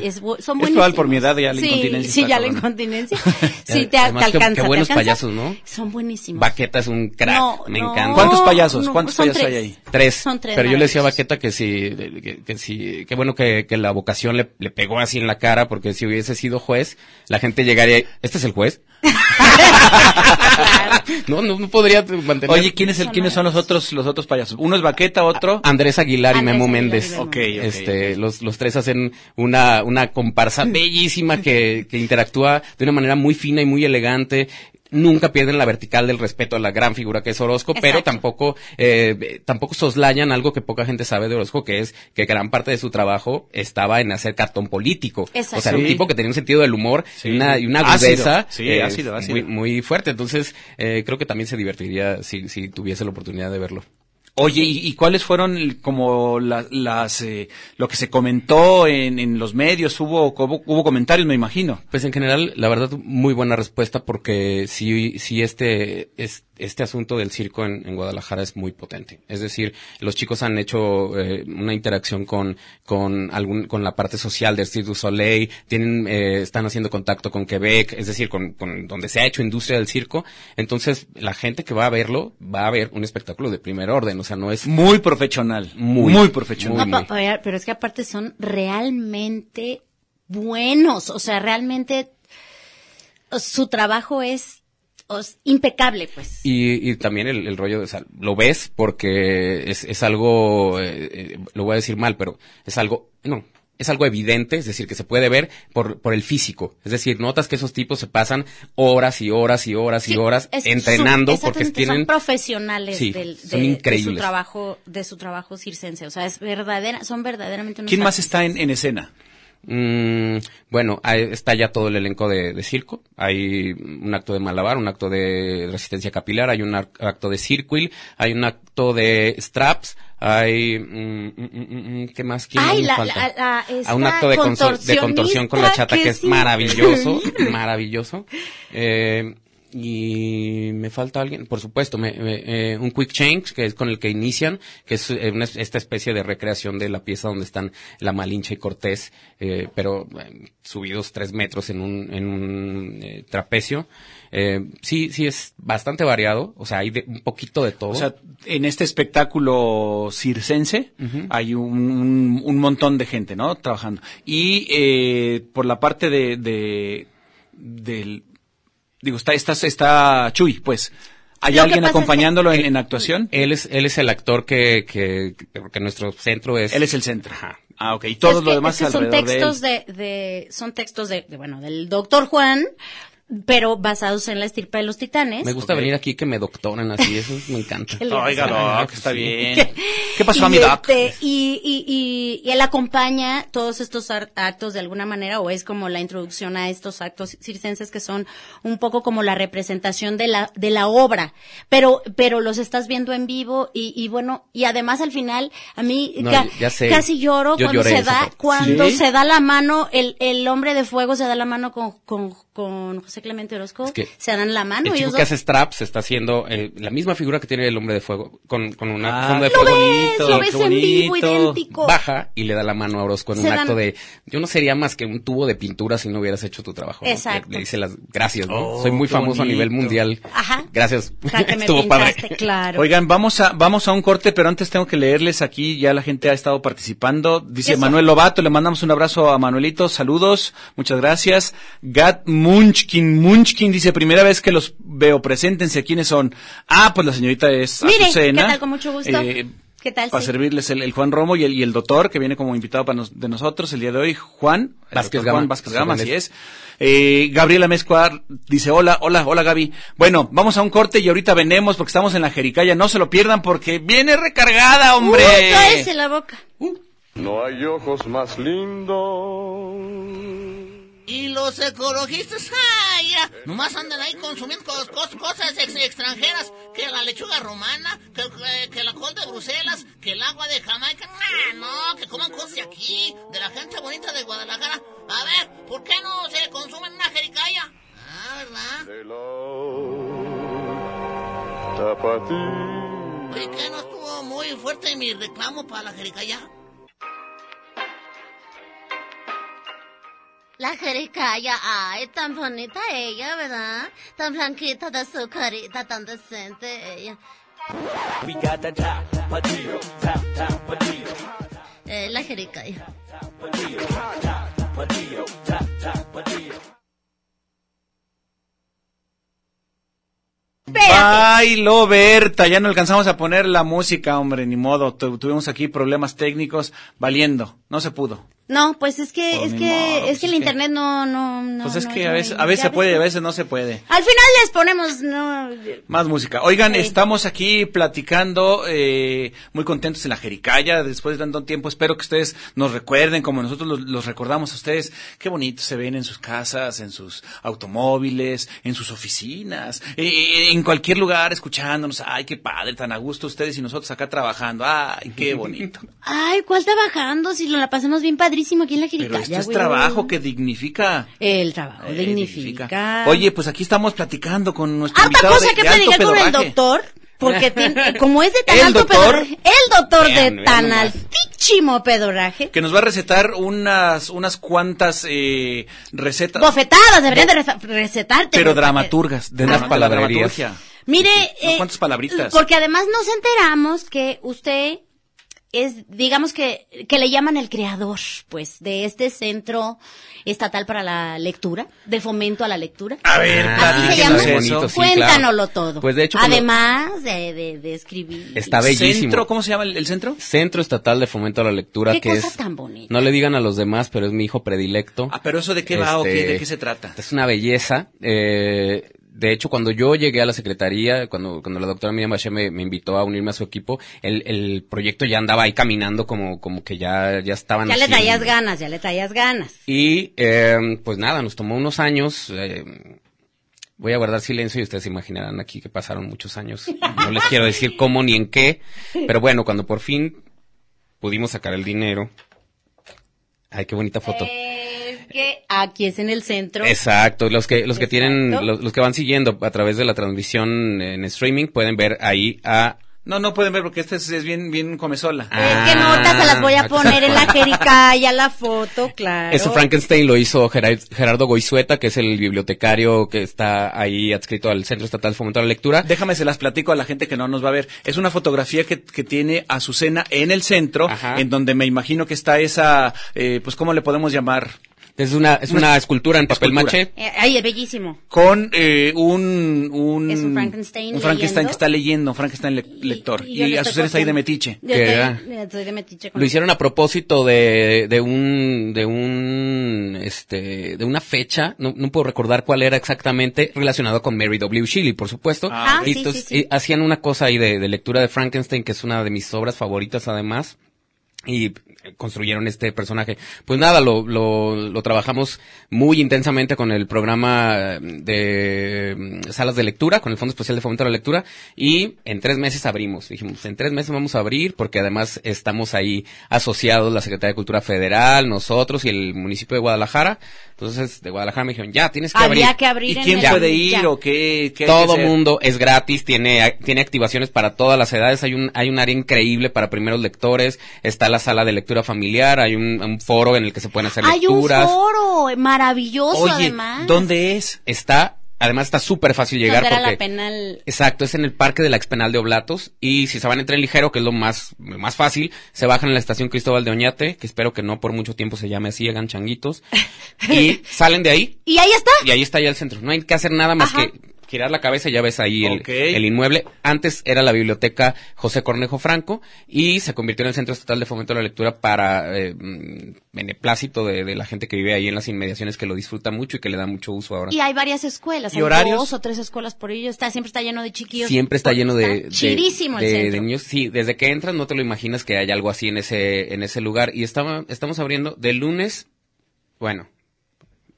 B: Es, son
A: Es
B: buenísimos.
A: probable por mi edad ya la
B: sí,
A: incontinencia
B: Sí, ya la incontinencia. sí, te,
G: Además,
B: te alcanza.
G: qué
B: te
G: buenos
B: alcanza.
G: payasos, ¿no?
B: Son buenísimos.
G: Baqueta es un crack,
B: No,
G: me
B: no,
G: encanta.
A: ¿Cuántos payasos?
B: no,
A: ¿Cuántos payasos
B: tres.
A: hay ahí?
G: Tres.
B: Son tres
G: Pero yo le decía a. Baqueta que sí, que, que sí, qué bueno que, que la vocación le, le pegó así en la cara, porque si hubiese sido juez, la gente llegaría, y, ¿este es el juez? no, no, no podría mantener.
A: Oye, ¿quién es el, ¿quiénes son los otros, los otros payasos? Uno es Baqueta, otro.
G: Andrés Aguilar y
B: Andrés
G: Memo
B: Aguilar y
G: Méndez.
B: Memo
A: Ok, ok,
G: este. Los, los tres hacen una, una comparsa bellísima que, que interactúa de una manera muy fina y muy elegante. Nunca pierden la vertical del respeto a la gran figura que es Orozco, pero tampoco, eh, tampoco soslayan algo que poca gente sabe de Orozco, que es que gran parte de su trabajo estaba en hacer cartón político.
B: Exacto.
G: O sea, era un
A: Sí.
G: tipo que tenía un sentido del humor
A: Sí.
G: y una, y una agudeza
A: Sí,
G: eh,
A: ácido, ácido.
G: Muy, muy fuerte. Entonces, eh, creo que también se divertiría si, si tuviese la oportunidad de verlo.
A: Oye, ¿y, cuáles fueron como la- las eh, lo que se comentó en, en los medios? Hubo, hubo hubo comentarios, me imagino.
G: Pues en general, la verdad, muy buena respuesta porque sí, sí este, es, este asunto del circo en, en Guadalajara es muy potente. Es decir, los chicos han hecho eh, una interacción con, con algún, con la parte social del Cirque du Soleil, tienen, eh, están haciendo contacto con Quebec, es decir, con, con donde se ha hecho industria del circo. Entonces, la gente que va a verlo va a ver un espectáculo de primer orden. O sea, no es
A: Muy profesional.
G: Muy,
A: muy profesional.
G: muy,
B: No, pa- pero es que aparte son realmente buenos, o sea, realmente su trabajo es impecable, pues.
G: Y, y también el, el rollo de, o sea, lo ves porque es, es algo, eh, eh, lo voy a decir mal, pero es algo, no, es algo evidente, es decir, que se puede ver por, por el físico. Es decir, notas que esos tipos se pasan horas y horas y horas y
B: Sí,
G: horas
B: es-
G: entrenando
B: son-
G: porque tienen...
B: son profesionales
G: Sí,
B: del,
G: son
B: de, de
G: increíbles.
B: su trabajo de su trabajo circense, o sea, es verdadera, son verdaderamente unos
A: ¿Quién más está en, en escena?
G: Mm, bueno, ahí está ya todo el elenco de, de circo. Hay un acto de malabar, un acto de resistencia capilar, hay un acto de circuil, hay un acto de straps, hay... mm, mm, mm, mm, ¿Qué más? ¿Quién
B: Ay,
G: me
B: la,
G: falta?
B: la, la-
G: a
B: esta
G: un acto de, contorsión con la chata que, es
B: sí.
G: maravilloso, maravilloso. Eh, y me falta alguien, por supuesto, me- me- eh, un quick change que es con el que inician, que es eh, una- esta especie de recreación de la pieza donde están la Malinche y Cortés, eh, pero eh, subidos tres metros en un, en un trapecio. Sí, sí es bastante variado, o sea, hay de- un poquito de todo.
A: O sea, en este espectáculo circense hay un, un- un montón de gente, ¿no? Trabajando. Y eh, por la parte de, de- del, digo, está, está, está Chuy, pues. ¿Hay alguien
B: pasa es que-
A: acompañándolo en, en actuación?
G: él es, él es el actor que, que, que- porque nuestro centro es...
A: Él es el centro.
G: Ajá.
A: Ah, ok. Y todo
B: Es
A: lo
B: que-
A: demás
B: es que son
A: alrededor de él.
B: textos de, de- son textos de, de, bueno, del doctor Juan, pero basados en la estirpa de los titanes.
G: Me gusta venir aquí que me doctoran así, eso me encanta.
B: ¿Qué le
A: Oiga? Doc, está
G: Sí.
A: bien. ¿Qué pasó a mi Doc?
B: este, y, y, y, y él acompaña todos estos actos de alguna manera, o es como la introducción a estos actos circenses que son un poco como la representación de la, de la obra, pero, pero los estás viendo en vivo y, y bueno, y además al final, a mí
G: No,
B: ca-
G: ya sé.
B: casi lloro
G: Yo
B: cuando se da,
G: parte.
B: cuando
A: ¿Sí?
B: se da la mano, el, el hombre de fuego se da la mano con, con, con José Clemente Orozco,
G: Es que
B: se dan la mano
G: El chico
B: ellos
G: que
B: dos.
G: hace straps está haciendo la misma figura que tiene el hombre de fuego, con, con una
A: Ah,
G: sonda de fuego.
B: ves, lo ves en vivo,
A: bonito.
B: idéntico.
G: Baja y le da la mano a Orozco en
B: Se
G: un
B: dan-
G: acto de, yo no sería más que un tubo de pintura si no hubieras hecho tu trabajo. ¿no?
B: Exacto.
G: Le, le dice las gracias, ¿no?
A: Oh,
G: Soy muy famoso a nivel
A: bonito.
G: mundial.
B: Ajá.
G: Gracias.
B: Ja, que me
G: Estuvo
B: pintaste,
G: padre.
B: claro.
A: Oigan, vamos a, vamos a un corte, pero antes tengo que leerles aquí, ya la gente ha estado participando. Dice
B: Eso.
A: Manuel Lobato, le mandamos un abrazo a Manuelito, saludos, muchas gracias. Gat Munchkin, Munchkin dice, primera vez que los veo, preséntense, ¿quiénes son? Ah, pues la señorita es
B: Mire,
A: Azucena.
B: ¿qué tal? Con mucho gusto.
A: Eh,
B: ¿Qué tal?
A: Para
B: Sí.
A: servirles el, el Juan Romo y el, y el doctor, que viene como invitado para nos- de nosotros el día de hoy, Juan.
G: Vázquez Gama.
A: Juan Vázquez Gama, así es. Eh, Gabriela Mezcuar dice, hola, hola, hola Gaby. Bueno, vamos a un corte y ahorita venemos porque estamos en la Jericaya. No se lo pierdan porque viene recargada, hombre.
B: Cállese la boca.
F: No hay ojos más lindos.
H: Y los ecologistas, ¡ay! ya, nomás andan ahí consumiendo cos- cos- cosas ex- extranjeras, que la lechuga romana, que, que- que la col de Bruselas, que el agua de Jamaica, ¡nah! no, que coman cosas de aquí, de la gente bonita de Guadalajara. A ver, ¿por qué no se consumen una jericaya? Ah, ¿verdad? Oye, ¿qué no estuvo muy fuerte mi reclamo para la jericaya?
B: La jericaya, ay, tan bonita ella, ¿verdad? Tan blanquita de su carita, tan decente ella. Eh, la jericaya.
A: Bailo Berta, ya no alcanzamos a poner la música, hombre, ni modo. Tu- tuvimos aquí problemas técnicos valiendo, no se pudo.
B: No, pues es que,
A: Pues
B: es
A: ni
B: que,
A: modo,
B: es
A: pues
B: que el
A: es que-
B: internet no, no, no.
A: Pues es
B: no,
A: que
B: no,
A: a veces, a veces se puede a veces no se puede.
B: Al final les ponemos, no.
A: Más música. Oigan,
B: Sí.
A: estamos aquí platicando, eh, muy contentos en la Jericaya, después de tanto tiempo. Espero que ustedes nos recuerden como nosotros los, los recordamos a ustedes. Qué bonito se ven en sus casas, en sus automóviles, en sus oficinas, eh, en cualquier lugar escuchándonos. Ay, qué padre, tan a gusto ustedes y nosotros acá trabajando. Ay, qué bonito.
B: Ay, ¿cuál trabajando? Si lo la pasamos bien padrísimo aquí en la
A: Pero
B: Jericaya,
A: esto es
B: güey.
A: trabajo que dignifica.
B: El trabajo
A: Eh,
B: dignifica.
A: Oye, pues aquí estamos platicando con nuestro
B: Harta
A: invitado
B: cosa
A: de-
B: que
A: de alto
B: platicar con el doctor, porque tiene- como es de tan
A: El
B: alto
A: doctor.
B: pedorraje, el doctor
A: Vean,
B: de
A: vean
B: tan
A: nomás.
B: altísimo pedorraje,
A: que nos va a recetar unas unas cuantas eh, recetas
B: bofetadas deberían de recetarte.
A: pero dramaturgas de drama-
G: palabrerías.
B: Mire,
A: Unas
B: eh,
A: cuantas palabritas.
B: porque además nos enteramos que usted es, digamos que, que le llaman el creador, pues, de este centro estatal para la lectura, de fomento a la lectura.
A: A ver,
B: Así se llama.
G: bonito, sí,
B: Cuéntanoslo
G: claro.
B: todo.
G: Pues, de hecho,
B: Además de, de, de escribir.
G: Está bellísimo.
A: Centro, ¿cómo se llama el, el centro?
G: Centro Estatal de Fomento a la Lectura,
B: Qué
G: que
B: cosa
G: es...
B: tan bonita.
G: No le digan a los demás, pero es mi hijo predilecto.
A: Ah, pero eso de qué va o qué,
G: Este,
A: de qué se trata.
G: Es una belleza. Eh, de hecho, cuando yo llegué a la secretaría, cuando, cuando la doctora Miriam Bache me, me invitó a unirme a su equipo, el, el proyecto ya andaba ahí caminando como, como que ya, ya estaban
B: Ya le
G: así.
B: traías ganas, ya le traías ganas.
G: Y eh, pues nada, nos tomó unos años. eh, voy a guardar silencio y ustedes se imaginarán aquí que pasaron muchos años. No les quiero decir cómo ni en qué, pero bueno, cuando por fin pudimos sacar el dinero. Ay, qué bonita foto.
B: Es que aquí es en el centro.
G: Exacto, los que los que tienen los, los que van siguiendo a través de la transmisión en streaming pueden ver ahí a
A: No, no pueden ver porque este es, es bien bien comezola.
B: Es que notas se las voy a
G: Ah,
B: poner en la jericaya, la foto, claro.
G: Eso Frankenstein lo hizo Gerar- Gerardo Goizueta, que es el bibliotecario que está ahí adscrito al Centro Estatal de Fomento a la Lectura.
A: Déjame se las platico a la gente que no nos va a ver. Es una fotografía que, que tiene Azucena en el centro,
G: Ajá.
A: en donde me imagino que está esa, eh, pues, ¿cómo le podemos llamar?
G: Es una es una escultura en papel
A: Escultura.
G: maché.
B: Eh, ay, es bellísimo.
A: Con eh, un, un...
B: Es un Frankenstein
A: un Frankenstein
B: leyendo.
A: que está leyendo, un Frankenstein le- lector. Y,
B: le estoy
A: Azucena está ahí de metiche.
B: Yo
G: Que
B: estoy- estoy de metiche con
G: Lo hicieron a propósito de, de un de un este de una fecha, no, no puedo recordar cuál era exactamente, relacionado con Mary W. Shelley, por supuesto.
B: Ah,
G: Y
B: sí,
G: entonces,
B: sí, sí.
G: eh, hacían una cosa ahí de, de lectura de Frankenstein, que es una de mis obras favoritas además. Y construyeron este personaje. Pues nada, lo, lo, lo trabajamos muy intensamente con el programa de mm, salas de lectura, con el Fondo Especial de Fomento a la Lectura, y en tres meses abrimos. Dijimos, en tres meses vamos a abrir, porque además estamos ahí asociados la Secretaría de Cultura Federal, nosotros y el municipio de Guadalajara. Entonces, de Guadalajara me dijeron, ya, tienes que abrir.
B: Había que abrir
A: ¿Y quién
B: el-
A: puede ir
B: ya.
A: o qué? qué que
G: Todo mundo es gratis, tiene, tiene activaciones para todas las edades, hay un, hay un área increíble para primeros lectores, está la sala de lectura familiar, hay un, un foro en el que se pueden hacer
B: Hay un
G: lecturas.
B: foro maravilloso
A: Oye,
B: además.
A: ¿dónde es?
G: Está, además está súper fácil llegar porque...
B: la penal.
G: Exacto, es en el parque de la expenal de Oblatos y si se van en tren ligero, que es lo más, más fácil, se bajan en la estación Cristóbal de Oñate, que espero que no por mucho tiempo se llame así, hagan changuitos, y salen de ahí
B: Y ahí está.
G: y ahí está ya el centro. No hay que hacer nada más
B: Ajá.
G: que girar la cabeza y ya ves ahí el, el inmueble. Antes era la biblioteca José Cornejo Franco y se convirtió en el Centro Estatal de Fomento a la Lectura para eh, mm, beneplácito de, de la gente que vive ahí en las inmediaciones que lo disfruta mucho y que le da mucho uso ahora.
B: Y hay varias escuelas.
A: ¿Y
B: hay
A: horarios?
B: Dos o tres escuelas por ello. Está, siempre está lleno de chiquillos.
G: Siempre está lleno de,
B: Está
G: de-
B: chidísimo el
G: de-
B: centro.
G: de niños. Sí, desde que entras no te lo imaginas que hay algo así en ese, en ese lugar. Y estaba, estamos abriendo de lunes, bueno,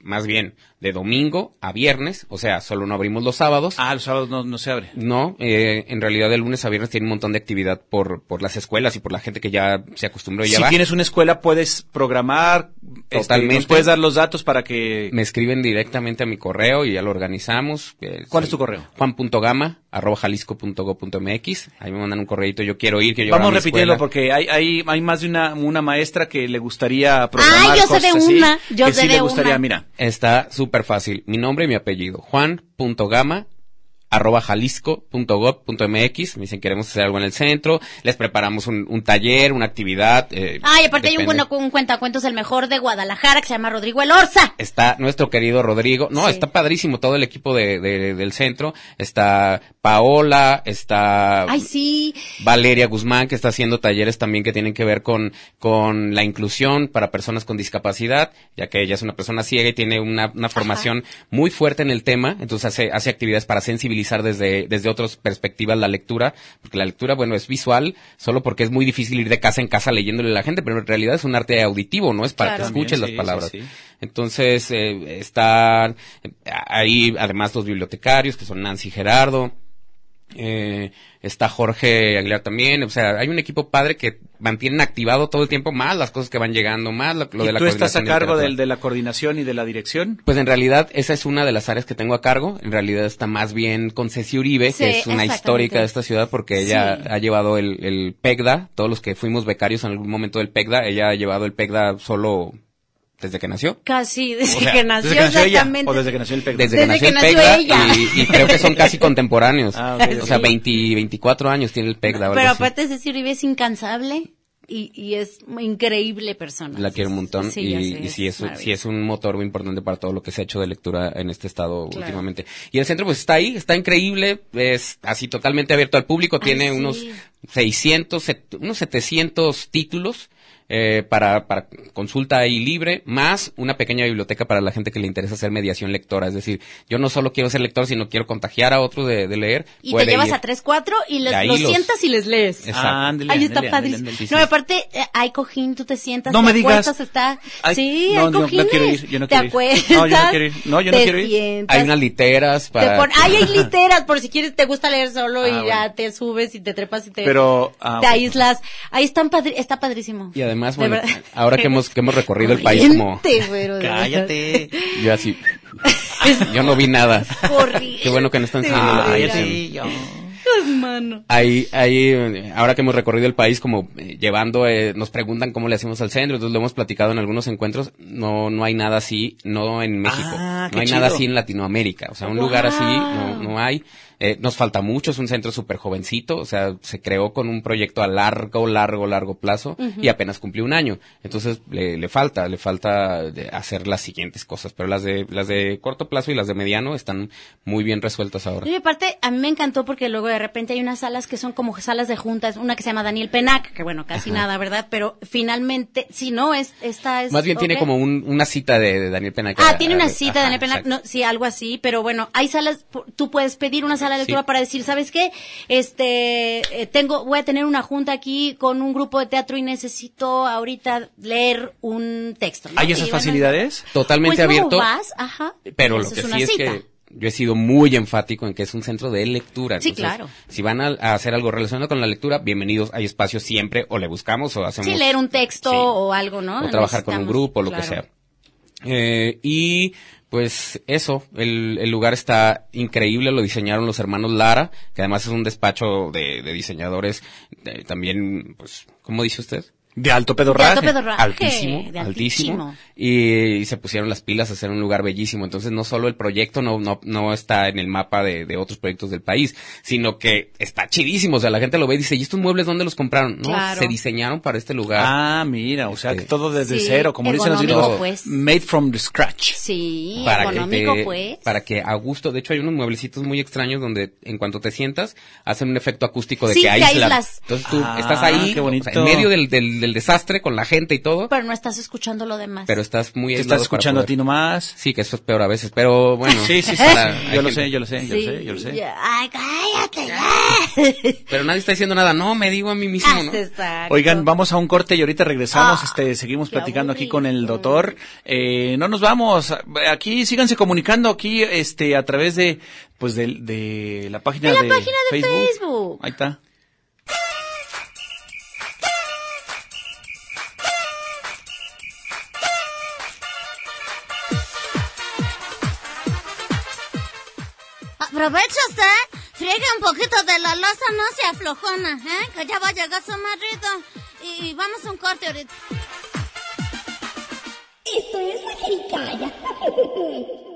G: más bien de domingo a viernes, o sea, solo no abrimos los sábados.
A: Ah, los sábados no, no se abre.
G: No, eh, en realidad de lunes a viernes tiene un montón de actividad por, por las escuelas y por la gente que ya se acostumbró y ya
A: Si
G: va.
A: tienes una escuela puedes programar, este,
G: Totalmente.
A: nos puedes dar los datos para que...
G: Me escriben directamente a mi correo y ya lo organizamos. Eh,
A: ¿Cuál es tu correo?
G: Juan.gama, arroba jalisco.go.mx. Ahí me mandan un correito, yo quiero ir, quiero llevar
A: Vamos
G: a
A: repitiendo porque hay, hay, hay más de una, una maestra que le gustaría programar
B: Ah, yo sé de
A: así,
B: una, yo
A: que
B: sé
A: sí le
B: de
A: gustaría,
B: una.
A: mira.
G: Está súper fácil. Mi nombre y mi apellido. Juan.gama arroba jalisco.gov.mx. Me dicen queremos hacer algo en el centro. Les preparamos un, un taller, una actividad. eh,
B: Ay, aparte hay un, bueno, un cuentacuentos el mejor de Guadalajara que se llama Rodrigo Elorza.
G: Está nuestro querido Rodrigo. No,
B: Sí.
G: está padrísimo todo el equipo de, de- del centro. Está Paola, está
B: Ay, sí.
G: Valeria Guzmán, que está haciendo talleres también que tienen que ver con, con la inclusión para personas con discapacidad, ya que ella es una persona ciega y tiene una, una formación muy fuerte en el tema, entonces hace, hace actividades para sensibilizar desde, desde otras perspectivas la lectura, porque la lectura, bueno, es visual, solo porque es muy difícil ir de casa en casa leyéndole a la gente, pero en realidad es un arte auditivo, ¿no? Es para
A: Claro.
G: que escuches
A: También,
G: las palabras.
A: sí, sí.
G: Entonces, eh, están eh, ahí además los bibliotecarios, que son Nancy Gerardo, eh, está Jorge Aguilar también, o sea, hay un equipo padre que mantienen activado todo el tiempo más las cosas que van llegando, más lo, lo
A: ¿Y
G: de la
A: tú estás a cargo del, de la coordinación y de la dirección?
G: Pues en realidad esa es una de las áreas que tengo a cargo. En realidad está más bien con Ceci Uribe,
B: Sí,
G: que es una histórica de esta ciudad porque ella
B: Sí.
G: ha llevado el, el PEGDA, todos los que fuimos becarios en algún momento del PEGDA, ella ha llevado el PEGDA solo desde que nació.
B: Casi, desde
G: O sea,
B: que nació
A: ¿Desde que nació ella
B: exactamente.
A: o desde que nació el PEC?
G: Desde,
B: Desde
G: que nació
B: que
G: el
B: nació
G: PEGDA
B: ella.
G: y, y creo que son casi contemporáneos.
A: Ah,
G: O sea,
B: Sí.
G: 20, 24 años tiene el PEGDA.
B: Pero
G: así.
B: aparte Ceci Uribe es incansable y, y es increíble persona.
G: La quiero un montón
B: Sí,
G: y,
B: sé,
G: y sí, es, sí es un motor muy importante para todo lo que se ha hecho de lectura en este estado
B: Claro.
G: últimamente. Y el centro pues está ahí, está increíble, es así totalmente abierto al público, tiene
B: sí.
G: unos 600, set- unos 700 títulos. Eh, para, para consulta ahí libre, más una pequeña biblioteca para la gente que le interesa hacer mediación lectora. Es decir, yo no solo quiero ser lector, sino quiero contagiar a otros de, de leer.
B: Y te llevas
G: ir.
B: a tres, cuatro y los
G: los-
B: sientas y les lees.
G: Exacto.
A: Ah,
B: Ahí está padrísimo.
G: Sí,
B: No, aparte, eh, hay cojín, tú te sientas,
A: No
B: te
A: me digas.
B: acuestas, está...
A: Ay,
B: sí,
A: no,
B: hay
A: no, no
B: cojines.
A: quiero ir, yo no
B: te
A: quiero ir.
B: acuestas.
A: No, yo no quiero ir. No, yo no
B: te
A: quiero ir.
B: sientas,
G: Hay unas literas
B: te
G: para...
B: pon- Ay, hay literas, por si quieres, te gusta leer solo
A: Ah,
B: y ya te subes y te trepas y te,
A: Pero, ah,
B: te aíslas. Ahí están padri- está padrísimo.
G: Y además,
B: De
G: bueno,
B: verdad.
G: ahora que hemos, que hemos recorrido el país como...
A: Cállate.
G: Yo así... Yo no vi nada.
B: Corriente,
G: Qué bueno que no están televisión.
A: Cállate. yo.
B: mano.
G: Ahí, ahí, ahora que hemos recorrido el país como eh, llevando, eh, nos preguntan cómo le hacemos al centro, entonces lo hemos platicado en algunos encuentros, no, no hay nada así, no en México,
A: Ah,
G: no hay nada así en Latinoamérica, o sea, un lugar así no, no hay, Eh, nos falta mucho, es un centro súper jovencito, o sea, se creó con un proyecto a largo, largo, largo plazo y apenas cumplió un año, entonces le, le falta, le falta hacer las siguientes cosas, pero las de, las de corto plazo y las de mediano están muy bien resueltas ahora.
B: Y aparte, a mí me encantó porque luego de repente hay unas salas que son como salas de juntas, una que se llama Daniel Penac, que bueno, casi nada, ¿verdad? Pero finalmente, si no, es, esta es...
G: Más bien tiene como un- una cita de, de Daniel Pena.
B: Ah, tiene una
G: Ah,
B: cita de Daniel Penac, no, sí, algo así, pero bueno, hay salas, tú puedes pedir una sala de lectura
G: Sí.
B: para decir, ¿sabes qué? Este, eh, tengo, voy a tener una junta aquí con un grupo de teatro y necesito ahorita leer un texto. ¿no?
A: ¿Hay
B: Y
A: esas
B: bueno,
A: facilidades?
G: Totalmente
B: pues
G: abierto.
B: vas, ajá,
G: Pero lo que sí es
B: cita.
G: que yo he sido muy enfático en que es un centro de lectura.
B: Sí, claro.
G: Si van a, a hacer algo relacionado con la lectura, bienvenidos. Hay espacio siempre, o le buscamos, o hacemos.
B: Sí, leer un texto
G: Sí.
B: o algo, ¿no?
G: o trabajar con un grupo, lo que sea. Eh, y pues eso, el, el lugar está increíble, lo diseñaron los hermanos Lara, que además es un despacho de, diseñadores también, pues, ¿cómo dice usted?
A: De alto
B: De
A: pedorraje.
B: alto pedorraje,
G: altísimo,
B: de
G: altísimo, Y, y se pusieron las pilas a hacer un lugar bellísimo. Entonces no solo el proyecto no, no, no está en el mapa de, de otros proyectos del país, sino que está chidísimo. O sea, la gente lo ve y dice, ¿y estos muebles dónde los compraron? No,
B: Claro.
G: se diseñaron para este lugar.
A: Ah, mira, o sea, que
G: Este,
A: todo desde
B: Sí,
A: cero, como dicen los gringos,
B: pues.
A: made from the scratch.
B: Sí,
G: para que,
B: económico,
G: te-
B: pues.
G: para que a gusto, de hecho hay unos mueblecitos muy extraños donde en cuanto te sientas hacen un efecto acústico de
B: Sí,
G: que aíslan.
B: aíslas.
G: Entonces tú
A: Ah,
G: estás ahí,
A: qué
G: o
A: bonito.
G: sea, en medio del, del, del desastre con la gente y todo,
B: Pero no estás escuchando lo demás.
G: pero estás muy
A: Te estás escuchando a ti nomás.
G: Sí, que eso es peor a veces, pero bueno.
A: Sí, sí, sí.
G: para-
A: yo lo
G: gente-
A: sé, yo lo sé, yo lo sé, yo lo sé.
B: ya. Ay, cállate ya.
G: Pero nadie está diciendo nada. No, me digo a mí mismo, ¿no?
B: Exacto.
A: Oigan, vamos a un corte y ahorita regresamos.
B: Ah,
A: este, seguimos platicando aquí con el
B: aburrido.
A: doctor. Eh, no nos vamos. Aquí síganse comunicando aquí, este, a través de, pues, de, de la página
B: De la
A: de,
B: página de Facebook.
A: Ahí está.
I: Aprovecha usted, friegue un poquito de la losa, no se aflojona, ¿eh? Que ya va a llegar su marido. Y vamos a un corte ahorita.
C: Esto es la jericaya.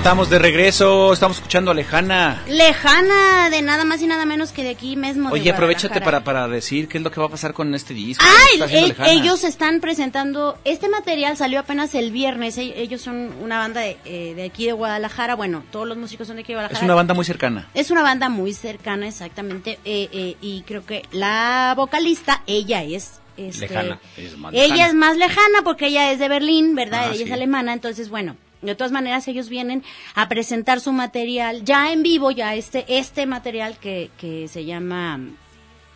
A: estamos de regreso, estamos escuchando a Lejana.
B: Lejana de nada más y nada menos que de aquí mismo. de
A: Oye, aprovechate para, para decir qué es lo que va a pasar con este disco.
B: Ah,
A: está
B: el-
A: Lejana.
B: ellos están presentando, este material salió apenas el viernes, e- ellos son una banda de, eh, de aquí de Guadalajara, bueno, todos los músicos son de aquí de Guadalajara.
A: Es una banda muy cercana.
B: Es una banda muy cercana, exactamente, eh, eh, y creo que la vocalista, ella es... este,
A: Lejana. Es más
B: ella
A: lejana.
B: es más lejana porque ella es de Berlín, ¿verdad?
A: Ah,
B: ella es alemana, entonces, bueno, de todas maneras ellos vienen a presentar su material ya en vivo, ya este, este material que, que se llama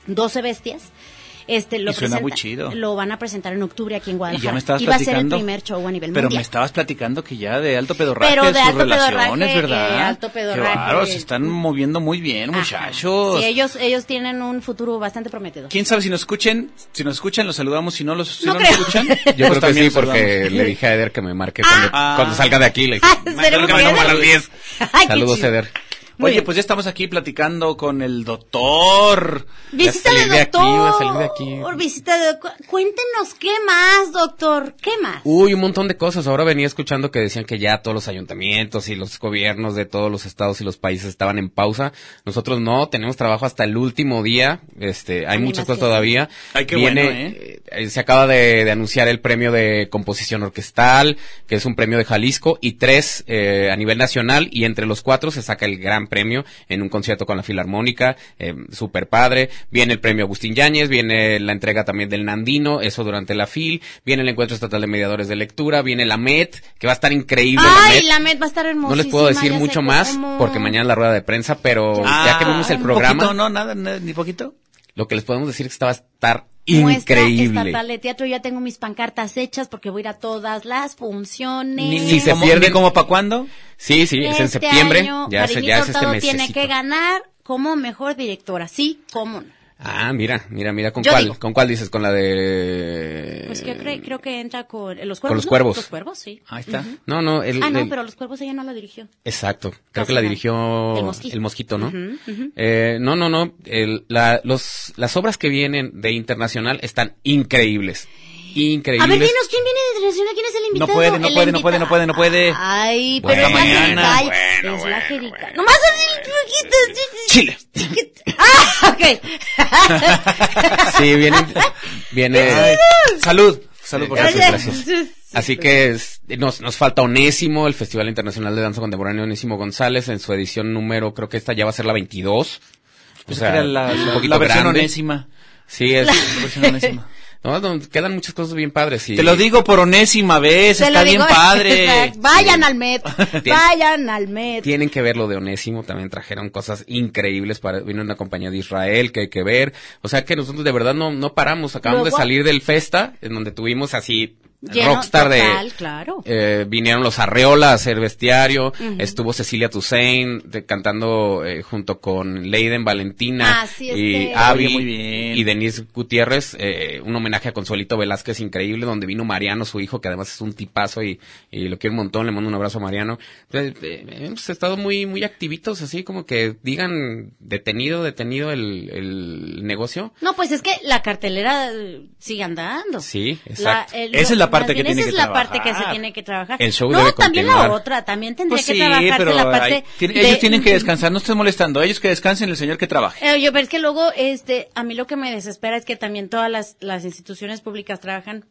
B: 12 Bestias. Este, lo
A: Y suena muy
B: presenta-
A: chido.
B: Lo van a presentar en octubre aquí en
A: Y
B: Guadalajara.
A: ya me estabas
B: Iba a ser el primer show a nivel
A: Pero me
B: mundial.
A: estabas platicando que ya de alto pedorraje,
B: Pero de
A: sus
B: alto
A: relaciones,
B: pedorraje,
A: ¿verdad?
B: eh, alto pedorraje.
A: Qué bárbaro, se están moviendo muy bien, muchachos.
B: Sí, ellos, ellos tienen un futuro bastante prometido.
A: ¿Quién sabe si nos escuchen? Si nos escuchan, los saludamos. Si no, los, si
B: No
A: no, nos
B: creo.
A: escuchan,
G: Yo
A: pues
G: creo que
A: también
G: sí, porque le dije a Eder que me marque cuando,
A: Ah.
G: cuando salga de aquí. Le dije,
B: Ah,
G: "Márcame
B: esperemos
G: como
B: que
G: a las
B: Eder-
G: 10.
B: Ay, qué
G: Saludos. Eder.
B: Muy
A: Oye,
B: bien.
A: pues ya estamos aquí platicando con el doctor.
G: Salir de aquí,
B: doctor.
G: voy a salir de aquí.
B: Visítale, cu- Cuéntenos qué más, doctor. ¿Qué más?
G: Uy, un montón de cosas. Ahora venía escuchando que decían que ya todos los ayuntamientos y los gobiernos de todos los estados y los países estaban en pausa. Nosotros no, tenemos trabajo hasta el último día. Este, hay muchas cosas todavía.
A: Ay, qué
G: Viene,
A: bueno, ¿eh?
G: eh, Se acaba de, de anunciar el premio de composición orquestal, que es un premio de Jalisco, y tres eh, a nivel nacional, y entre los cuatro se saca el gran premio en un concierto con la Filarmónica, eh, super padre. Viene el premio Agustín Yáñez, viene la entrega también del Nandino, eso durante la FIL, viene el Encuentro Estatal de Mediadores de Lectura, viene la MET, que va a estar increíble la
B: Ay,
G: MET.
B: la Met va a estar hermosa.
G: No les puedo decir mucho más porque mañana es la rueda de prensa, pero ya que vimos el programa,
A: poquito, no, nada, ni poquito.
G: Lo que les podemos decir es que esta va a estar
B: Muestra
G: increíble.
B: estatal de teatro, ya tengo mis pancartas hechas porque voy a ir a todas las funciones.
A: Ni,
G: Si se
A: ni como para cuándo.
G: Sí, sí, es en
B: Este
G: septiembre,
B: año,
G: ya, se- ya es este mes.
B: tiene que ganar como mejor directora, sí, cómo no.
G: Ah, mira, mira, mira, ¿con
B: Yo
G: cuál?
B: digo.
G: ¿Con cuál dices? ¿Con la de...?
B: Pues que creo, creo que entra con eh, los cuervos.
G: Con los
B: ¿no?
G: cuervos.
B: Los cuervos, sí.
A: Ahí está.
G: No, no, el...
B: ah, no,
G: el-
B: pero los cuervos ella no la dirigió.
G: Exacto, creo
B: Casi
G: que la dirigió
B: El Mosquito.
G: ¿no?
B: Ujú, ujú.
G: Eh, no, no, no, el- la- los, las obras que vienen de internacional están increíbles. Increíbles.
B: A ver, dinos, ¿quién viene de televisión? ¿Quién es el
A: No
B: invitado?
A: puede, no
B: El
A: puede, no puede, no puede, no puede.
B: Ay,
A: Bueno,
B: pero es la
A: mañana.
G: Bueno,
B: es la
G: bueno,
B: jericaya. Nomás poquitos.
A: Chile.
B: Ah, ok.
G: Sí, viene, viene.
A: Salud. Salud por
G: Gracias, gracias. Así que es- nos, nos falta Onésimo, el Festival Internacional de Danza Contemporánea Onésimo González, en su edición número, creo que esta ya va a ser la 22. O
A: era la-
G: es un
A: la-
G: poquito
A: la versión
G: grande.
A: onésima.
G: Sí, es.
A: La versión onésima.
G: No, no, quedan muchas cosas bien padres. y-
A: Te lo digo por onésima vez,
B: Te
A: está bien
B: digo,
A: padre.
B: Vayan al Met. Vayan al Met.
G: Tienen que ver lo de Onésimo, también trajeron cosas increíbles para, vino una compañía de Israel que hay que ver, o sea que nosotros de verdad no, no paramos, acabamos
B: Luego-
G: de salir del Festa, en donde tuvimos así,
B: Lleno,
G: rockstar
B: total,
G: de,
B: claro.
G: eh, vinieron los Arreola a hacer bestiario, estuvo Cecilia Toussaint de- cantando eh, junto con Leiden Valentina
B: Ah, sí,
G: y
B: este-
G: Abby
A: Oye, muy bien.
G: y Denise Gutiérrez, eh, un homenaje a Consuelito Velázquez increíble, donde vino Mariano, su hijo, que además es un tipazo y, y lo quiero un montón, le mando un abrazo a Mariano. Eh, eh, hemos estado muy, muy activitos, así como que digan detenido, detenido el, el negocio.
B: No, pues es que la cartelera sigue andando.
G: Sí,
B: La-
G: exacto.
B: el-
A: Esa es la parte que tiene
B: esa
A: que
B: es la parte que se tiene que trabajar.
G: El show
B: no,
G: debe
B: también
G: continuar.
B: la otra, también tendría
A: Pues
B: que
A: sí,
B: trabajarse la parte
A: ahí- tiene-
B: de-
A: ellos tienen que descansar, no estés molestando, ellos que descansen, el señor que trabaje.
B: Eh, yo, pero es que luego, este, a mí lo que me desespera es que también todas las, las instituciones públicas trabajan,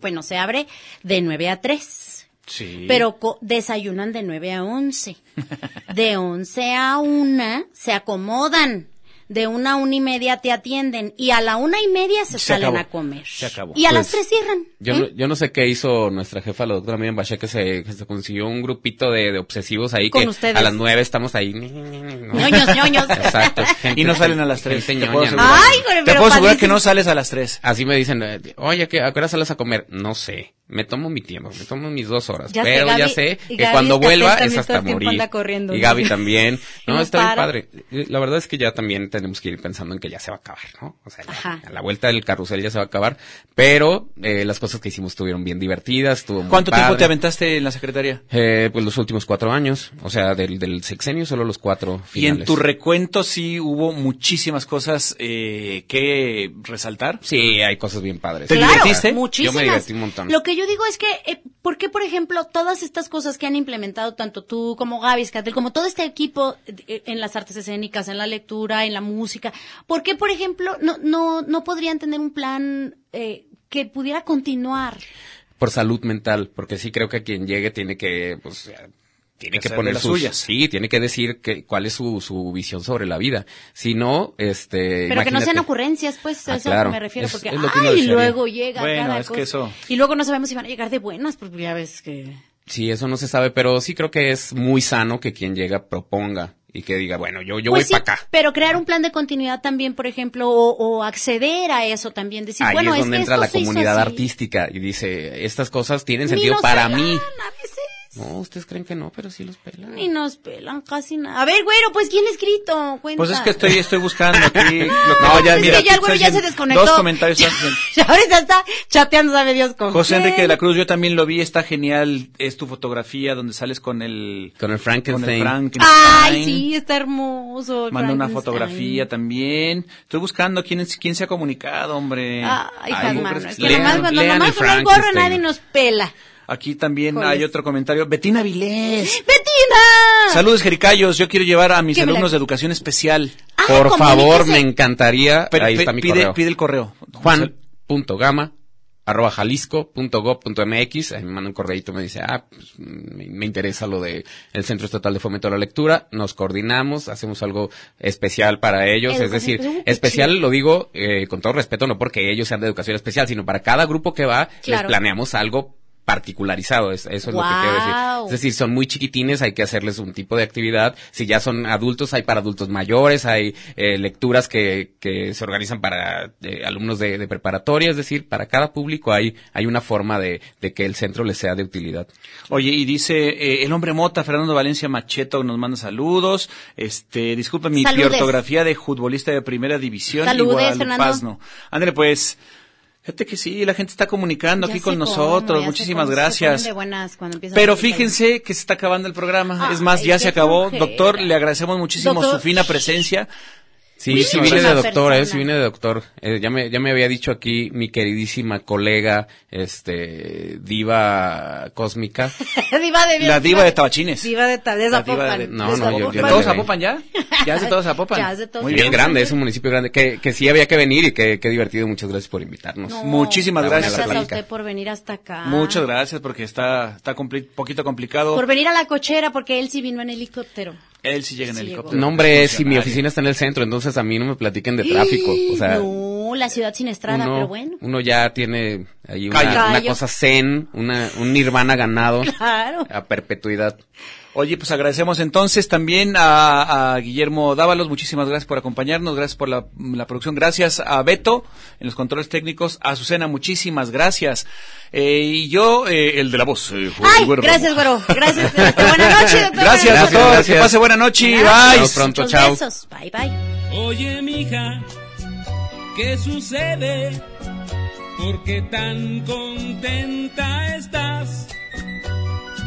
B: bueno, se abre de 9 a 3,
A: Sí.
B: pero co- desayunan de 9 a 11. De 11 a 1 se acomodan. De una a una y media te atienden y a la una y media se,
A: Se
B: salen
A: acabó.
B: a comer.
A: Se acabó.
B: Y a las
G: Pues,
B: tres cierran.
G: Yo,
B: ¿eh?
G: no, yo no sé qué hizo nuestra jefa, la doctora Miriam Bache, que se, que se consiguió un grupito de, de obsesivos ahí
B: Con
G: que
B: ustedes.
G: a las nueve estamos ahí.
B: Ñoños, ñoños.
G: Exacto. gente-
A: Y no salen a las tres,
G: gente
A: te puedo asegurar.
B: Ay, güey,
A: Te
B: pero
A: puedo asegurar que no sales a las tres.
G: Así me dicen, eh, oye, ¿qué- ¿a qué hora sales a comer? No sé, me tomo mi tiempo, me tomo mis dos horas,
B: Ya sé,
G: pero ya sé que
B: Gaby
G: cuando vuelva es hasta morir.
B: corriendo,
G: y
B: ¿no?
G: Gaby también. No,
B: No
G: está bien padre. La verdad es que ya también tenemos que ir pensando en que ya se va a acabar, ¿no? O sea, ya-
B: Ajá.
G: a la vuelta del carrusel ya se va a acabar, pero eh, las cosas que hicimos estuvieron bien divertidas, estuvo muy
A: ¿Cuánto tiempo te aventaste en la secretaría?
G: Eh, pues los últimos cuatro años, o sea, del, del sexenio solo los cuatro
A: Y en
G: finales.
A: tu recuento sí hubo muchísimas cosas eh, que resaltar.
G: Sí, hay cosas bien padres.
A: ¿Te
B: Claro,
A: divertiste?
B: Muchísimas.
G: Yo me divertí un montón.
B: Lo que yo digo es que, eh, ¿por qué, por ejemplo, todas estas cosas que han implementado tanto tú como Gaby Scatel, como todo este equipo eh, en las artes escénicas, en la lectura, en la música, ¿por qué, por ejemplo, no, no, no podrían tener un plan eh, que pudiera continuar?
G: por salud mental, porque sí creo que quien llegue tiene que, pues, eh, tiene
A: Que
G: que poner
A: las
G: sus,
A: suyas.
G: sí, tiene que decir que, cuál es su, su visión sobre la vida. Si no, este,
B: Pero que no sean ocurrencias, pues,
G: Ah,
B: a eso
G: claro.
B: me refiero,
G: Es-
B: porque,
G: es que
B: ay,
G: desearía.
B: luego llega
A: Bueno,
B: cada
A: es que
B: cosa.
A: eso-
B: Y luego no sabemos si van a llegar de buenas, porque ya ves que...
G: Sí, eso no se sabe, pero sí creo que es muy sano que quien llega proponga y que diga, bueno, yo, yo
B: Pues
G: voy
B: sí,
G: para acá.
B: Pero crear un plan de continuidad también, por ejemplo, o, o acceder a eso también. Decir,
G: Ahí
B: bueno,
G: es donde
B: que
G: entra la comunidad artística y dice, estas cosas tienen
B: Ni
G: sentido para mí.
B: a veces.
G: No, ustedes creen que no, pero sí los pelan.
B: Ni nos pelan casi nada. A ver, güero, pues, ¿quién ha escrito? Cuenta.
A: Pues es que estoy, estoy buscando aquí. Lo que
G: No, ya,
B: es
G: mira,
B: que ya el güero ya se desconectó.
A: Dos comentarios. viendo.
B: Ya ahorita está chateando, sabe Dios con
A: José
B: quién.
A: Enrique de la Cruz, yo también lo vi, está genial. Es tu fotografía donde sales con el,
G: Con el
A: con
G: Frankenstein.
A: el Frankenstein.
B: Ay, sí, está hermoso.
A: Manda una fotografía también. Estoy buscando quién, es- quién se ha comunicado, hombre.
B: Ay,
A: Ay,
B: Juan
A: ¿cómo
B: Manuel, es
A: que lean?
B: nomás cuando
G: lean
B: nomás
G: el
B: con el gorro nadie nos pela.
A: Aquí también
B: Joder.
A: hay otro comentario. Betina Vilés.
B: ¡Betina!
A: Saludos, Jericayos. Yo quiero llevar a mis
B: ¿Qué
A: alumnos de educación especial.
B: Ah,
G: Por favor, me encantaría.
A: Pero
G: ahí está mi
A: pide,
G: correo.
A: pide el correo.
G: Juan.gama arroba jalisco.gov.mx, ahí me manda un correíto, me dice, ah, pues, me, me interesa lo de el Centro Estatal de Fomento a la Lectura, nos coordinamos, hacemos algo especial para ellos, es decir,
B: especial, qué
G: especial
B: chido.
G: lo digo eh, con todo respeto, no porque ellos sean de educación especial, sino para cada grupo que va, les planeamos algo particularizado, es- eso es lo que quiero decir. Es decir, son muy chiquitines, hay que hacerles un tipo de actividad. Si ya son adultos, hay para adultos mayores, hay eh, lecturas que, que se organizan para eh, alumnos de, de preparatoria, es decir, para cada público hay, hay una forma de, de que el centro les sea de utilidad.
A: Oye, y dice eh, el hombre mota, Fernando Valencia Macheto, nos manda saludos. Este, disculpa mi ortografía de futbolista de primera división.
B: Saludes,
A: igual,
B: Fernando.
A: Ándale, pues. Fíjate que sí, la gente está comunicando
B: Ya
A: aquí con nosotros. Muchísimas gracias.
B: buenas
A: Pero fíjense que se está acabando el programa. es más, ya se acabó. Doctor, le agradecemos muchísimo
B: Doctor.
A: su fina presencia.
G: Sí,
B: Muy
G: sí vine de doctor, eh,
B: persona.
G: sí vine de doctor. Eh, ya me ya me había dicho aquí mi queridísima colega, este diva cósmica.
B: diva de
A: La diva de Tabachines.
B: Diva de, de
A: La diva
B: Zapopan.
A: de-
G: No,
B: De
G: no, yo-
B: Zapopan.
G: yo
A: ¿De
G: no
A: todos Zapopan ya? ¿Ya es de todos Zapopan?
B: Ya es de todos
A: Muy
G: bien grande, es un municipio grande, que, que sí había que venir y que, que divertido. Muchas gracias por invitarnos.
B: No,
A: Muchísimas gracias.
B: Gracias a usted por venir hasta acá.
A: Muchas gracias porque está está compli- poquito complicado.
B: Por venir a la cochera, porque él sí vino en helicóptero.
A: Él sí llega en
B: Sí
A: helicóptero.
G: No, hombre, si mi oficina está en el centro, entonces a mí no me platiquen de tráfico. O sea,
B: no, la ciudad sin estrada,
G: uno,
B: pero bueno.
G: uno ya tiene ahí una, una cosa zen, una, un nirvana ganado
B: Claro.
G: a perpetuidad.
A: Oye, pues agradecemos entonces también a, a Guillermo Dávalos, muchísimas gracias por acompañarnos, gracias por la, la producción, gracias a Beto en los controles técnicos, a Azucena, muchísimas gracias. Eh, y yo, eh, el de la voz. eh,
B: Ay,
A: Güero
B: gracias, güero. Gracias. este, buenas noches, doctor.
A: Gracias,
G: Gracias,
A: doctor,
G: gracias.
A: que pase buena noche,
B: Gracias.
A: bye.
G: Nos pronto,
B: Muchos
G: chao.
B: besos. Bye, bye.
J: Oye, mija, ¿qué sucede? ¿Por qué tan contenta estás?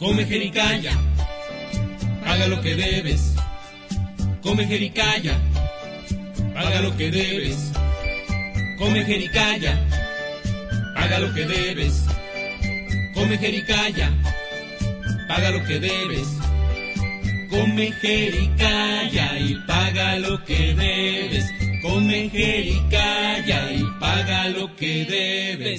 J: Come jericaya, paga lo que debes. Come jericaya, paga lo que debes. Come jericaya, paga lo que debes. Come jericaya, paga lo que debes. Come jericaya y paga lo que debes. Come jericaya y paga lo que debes.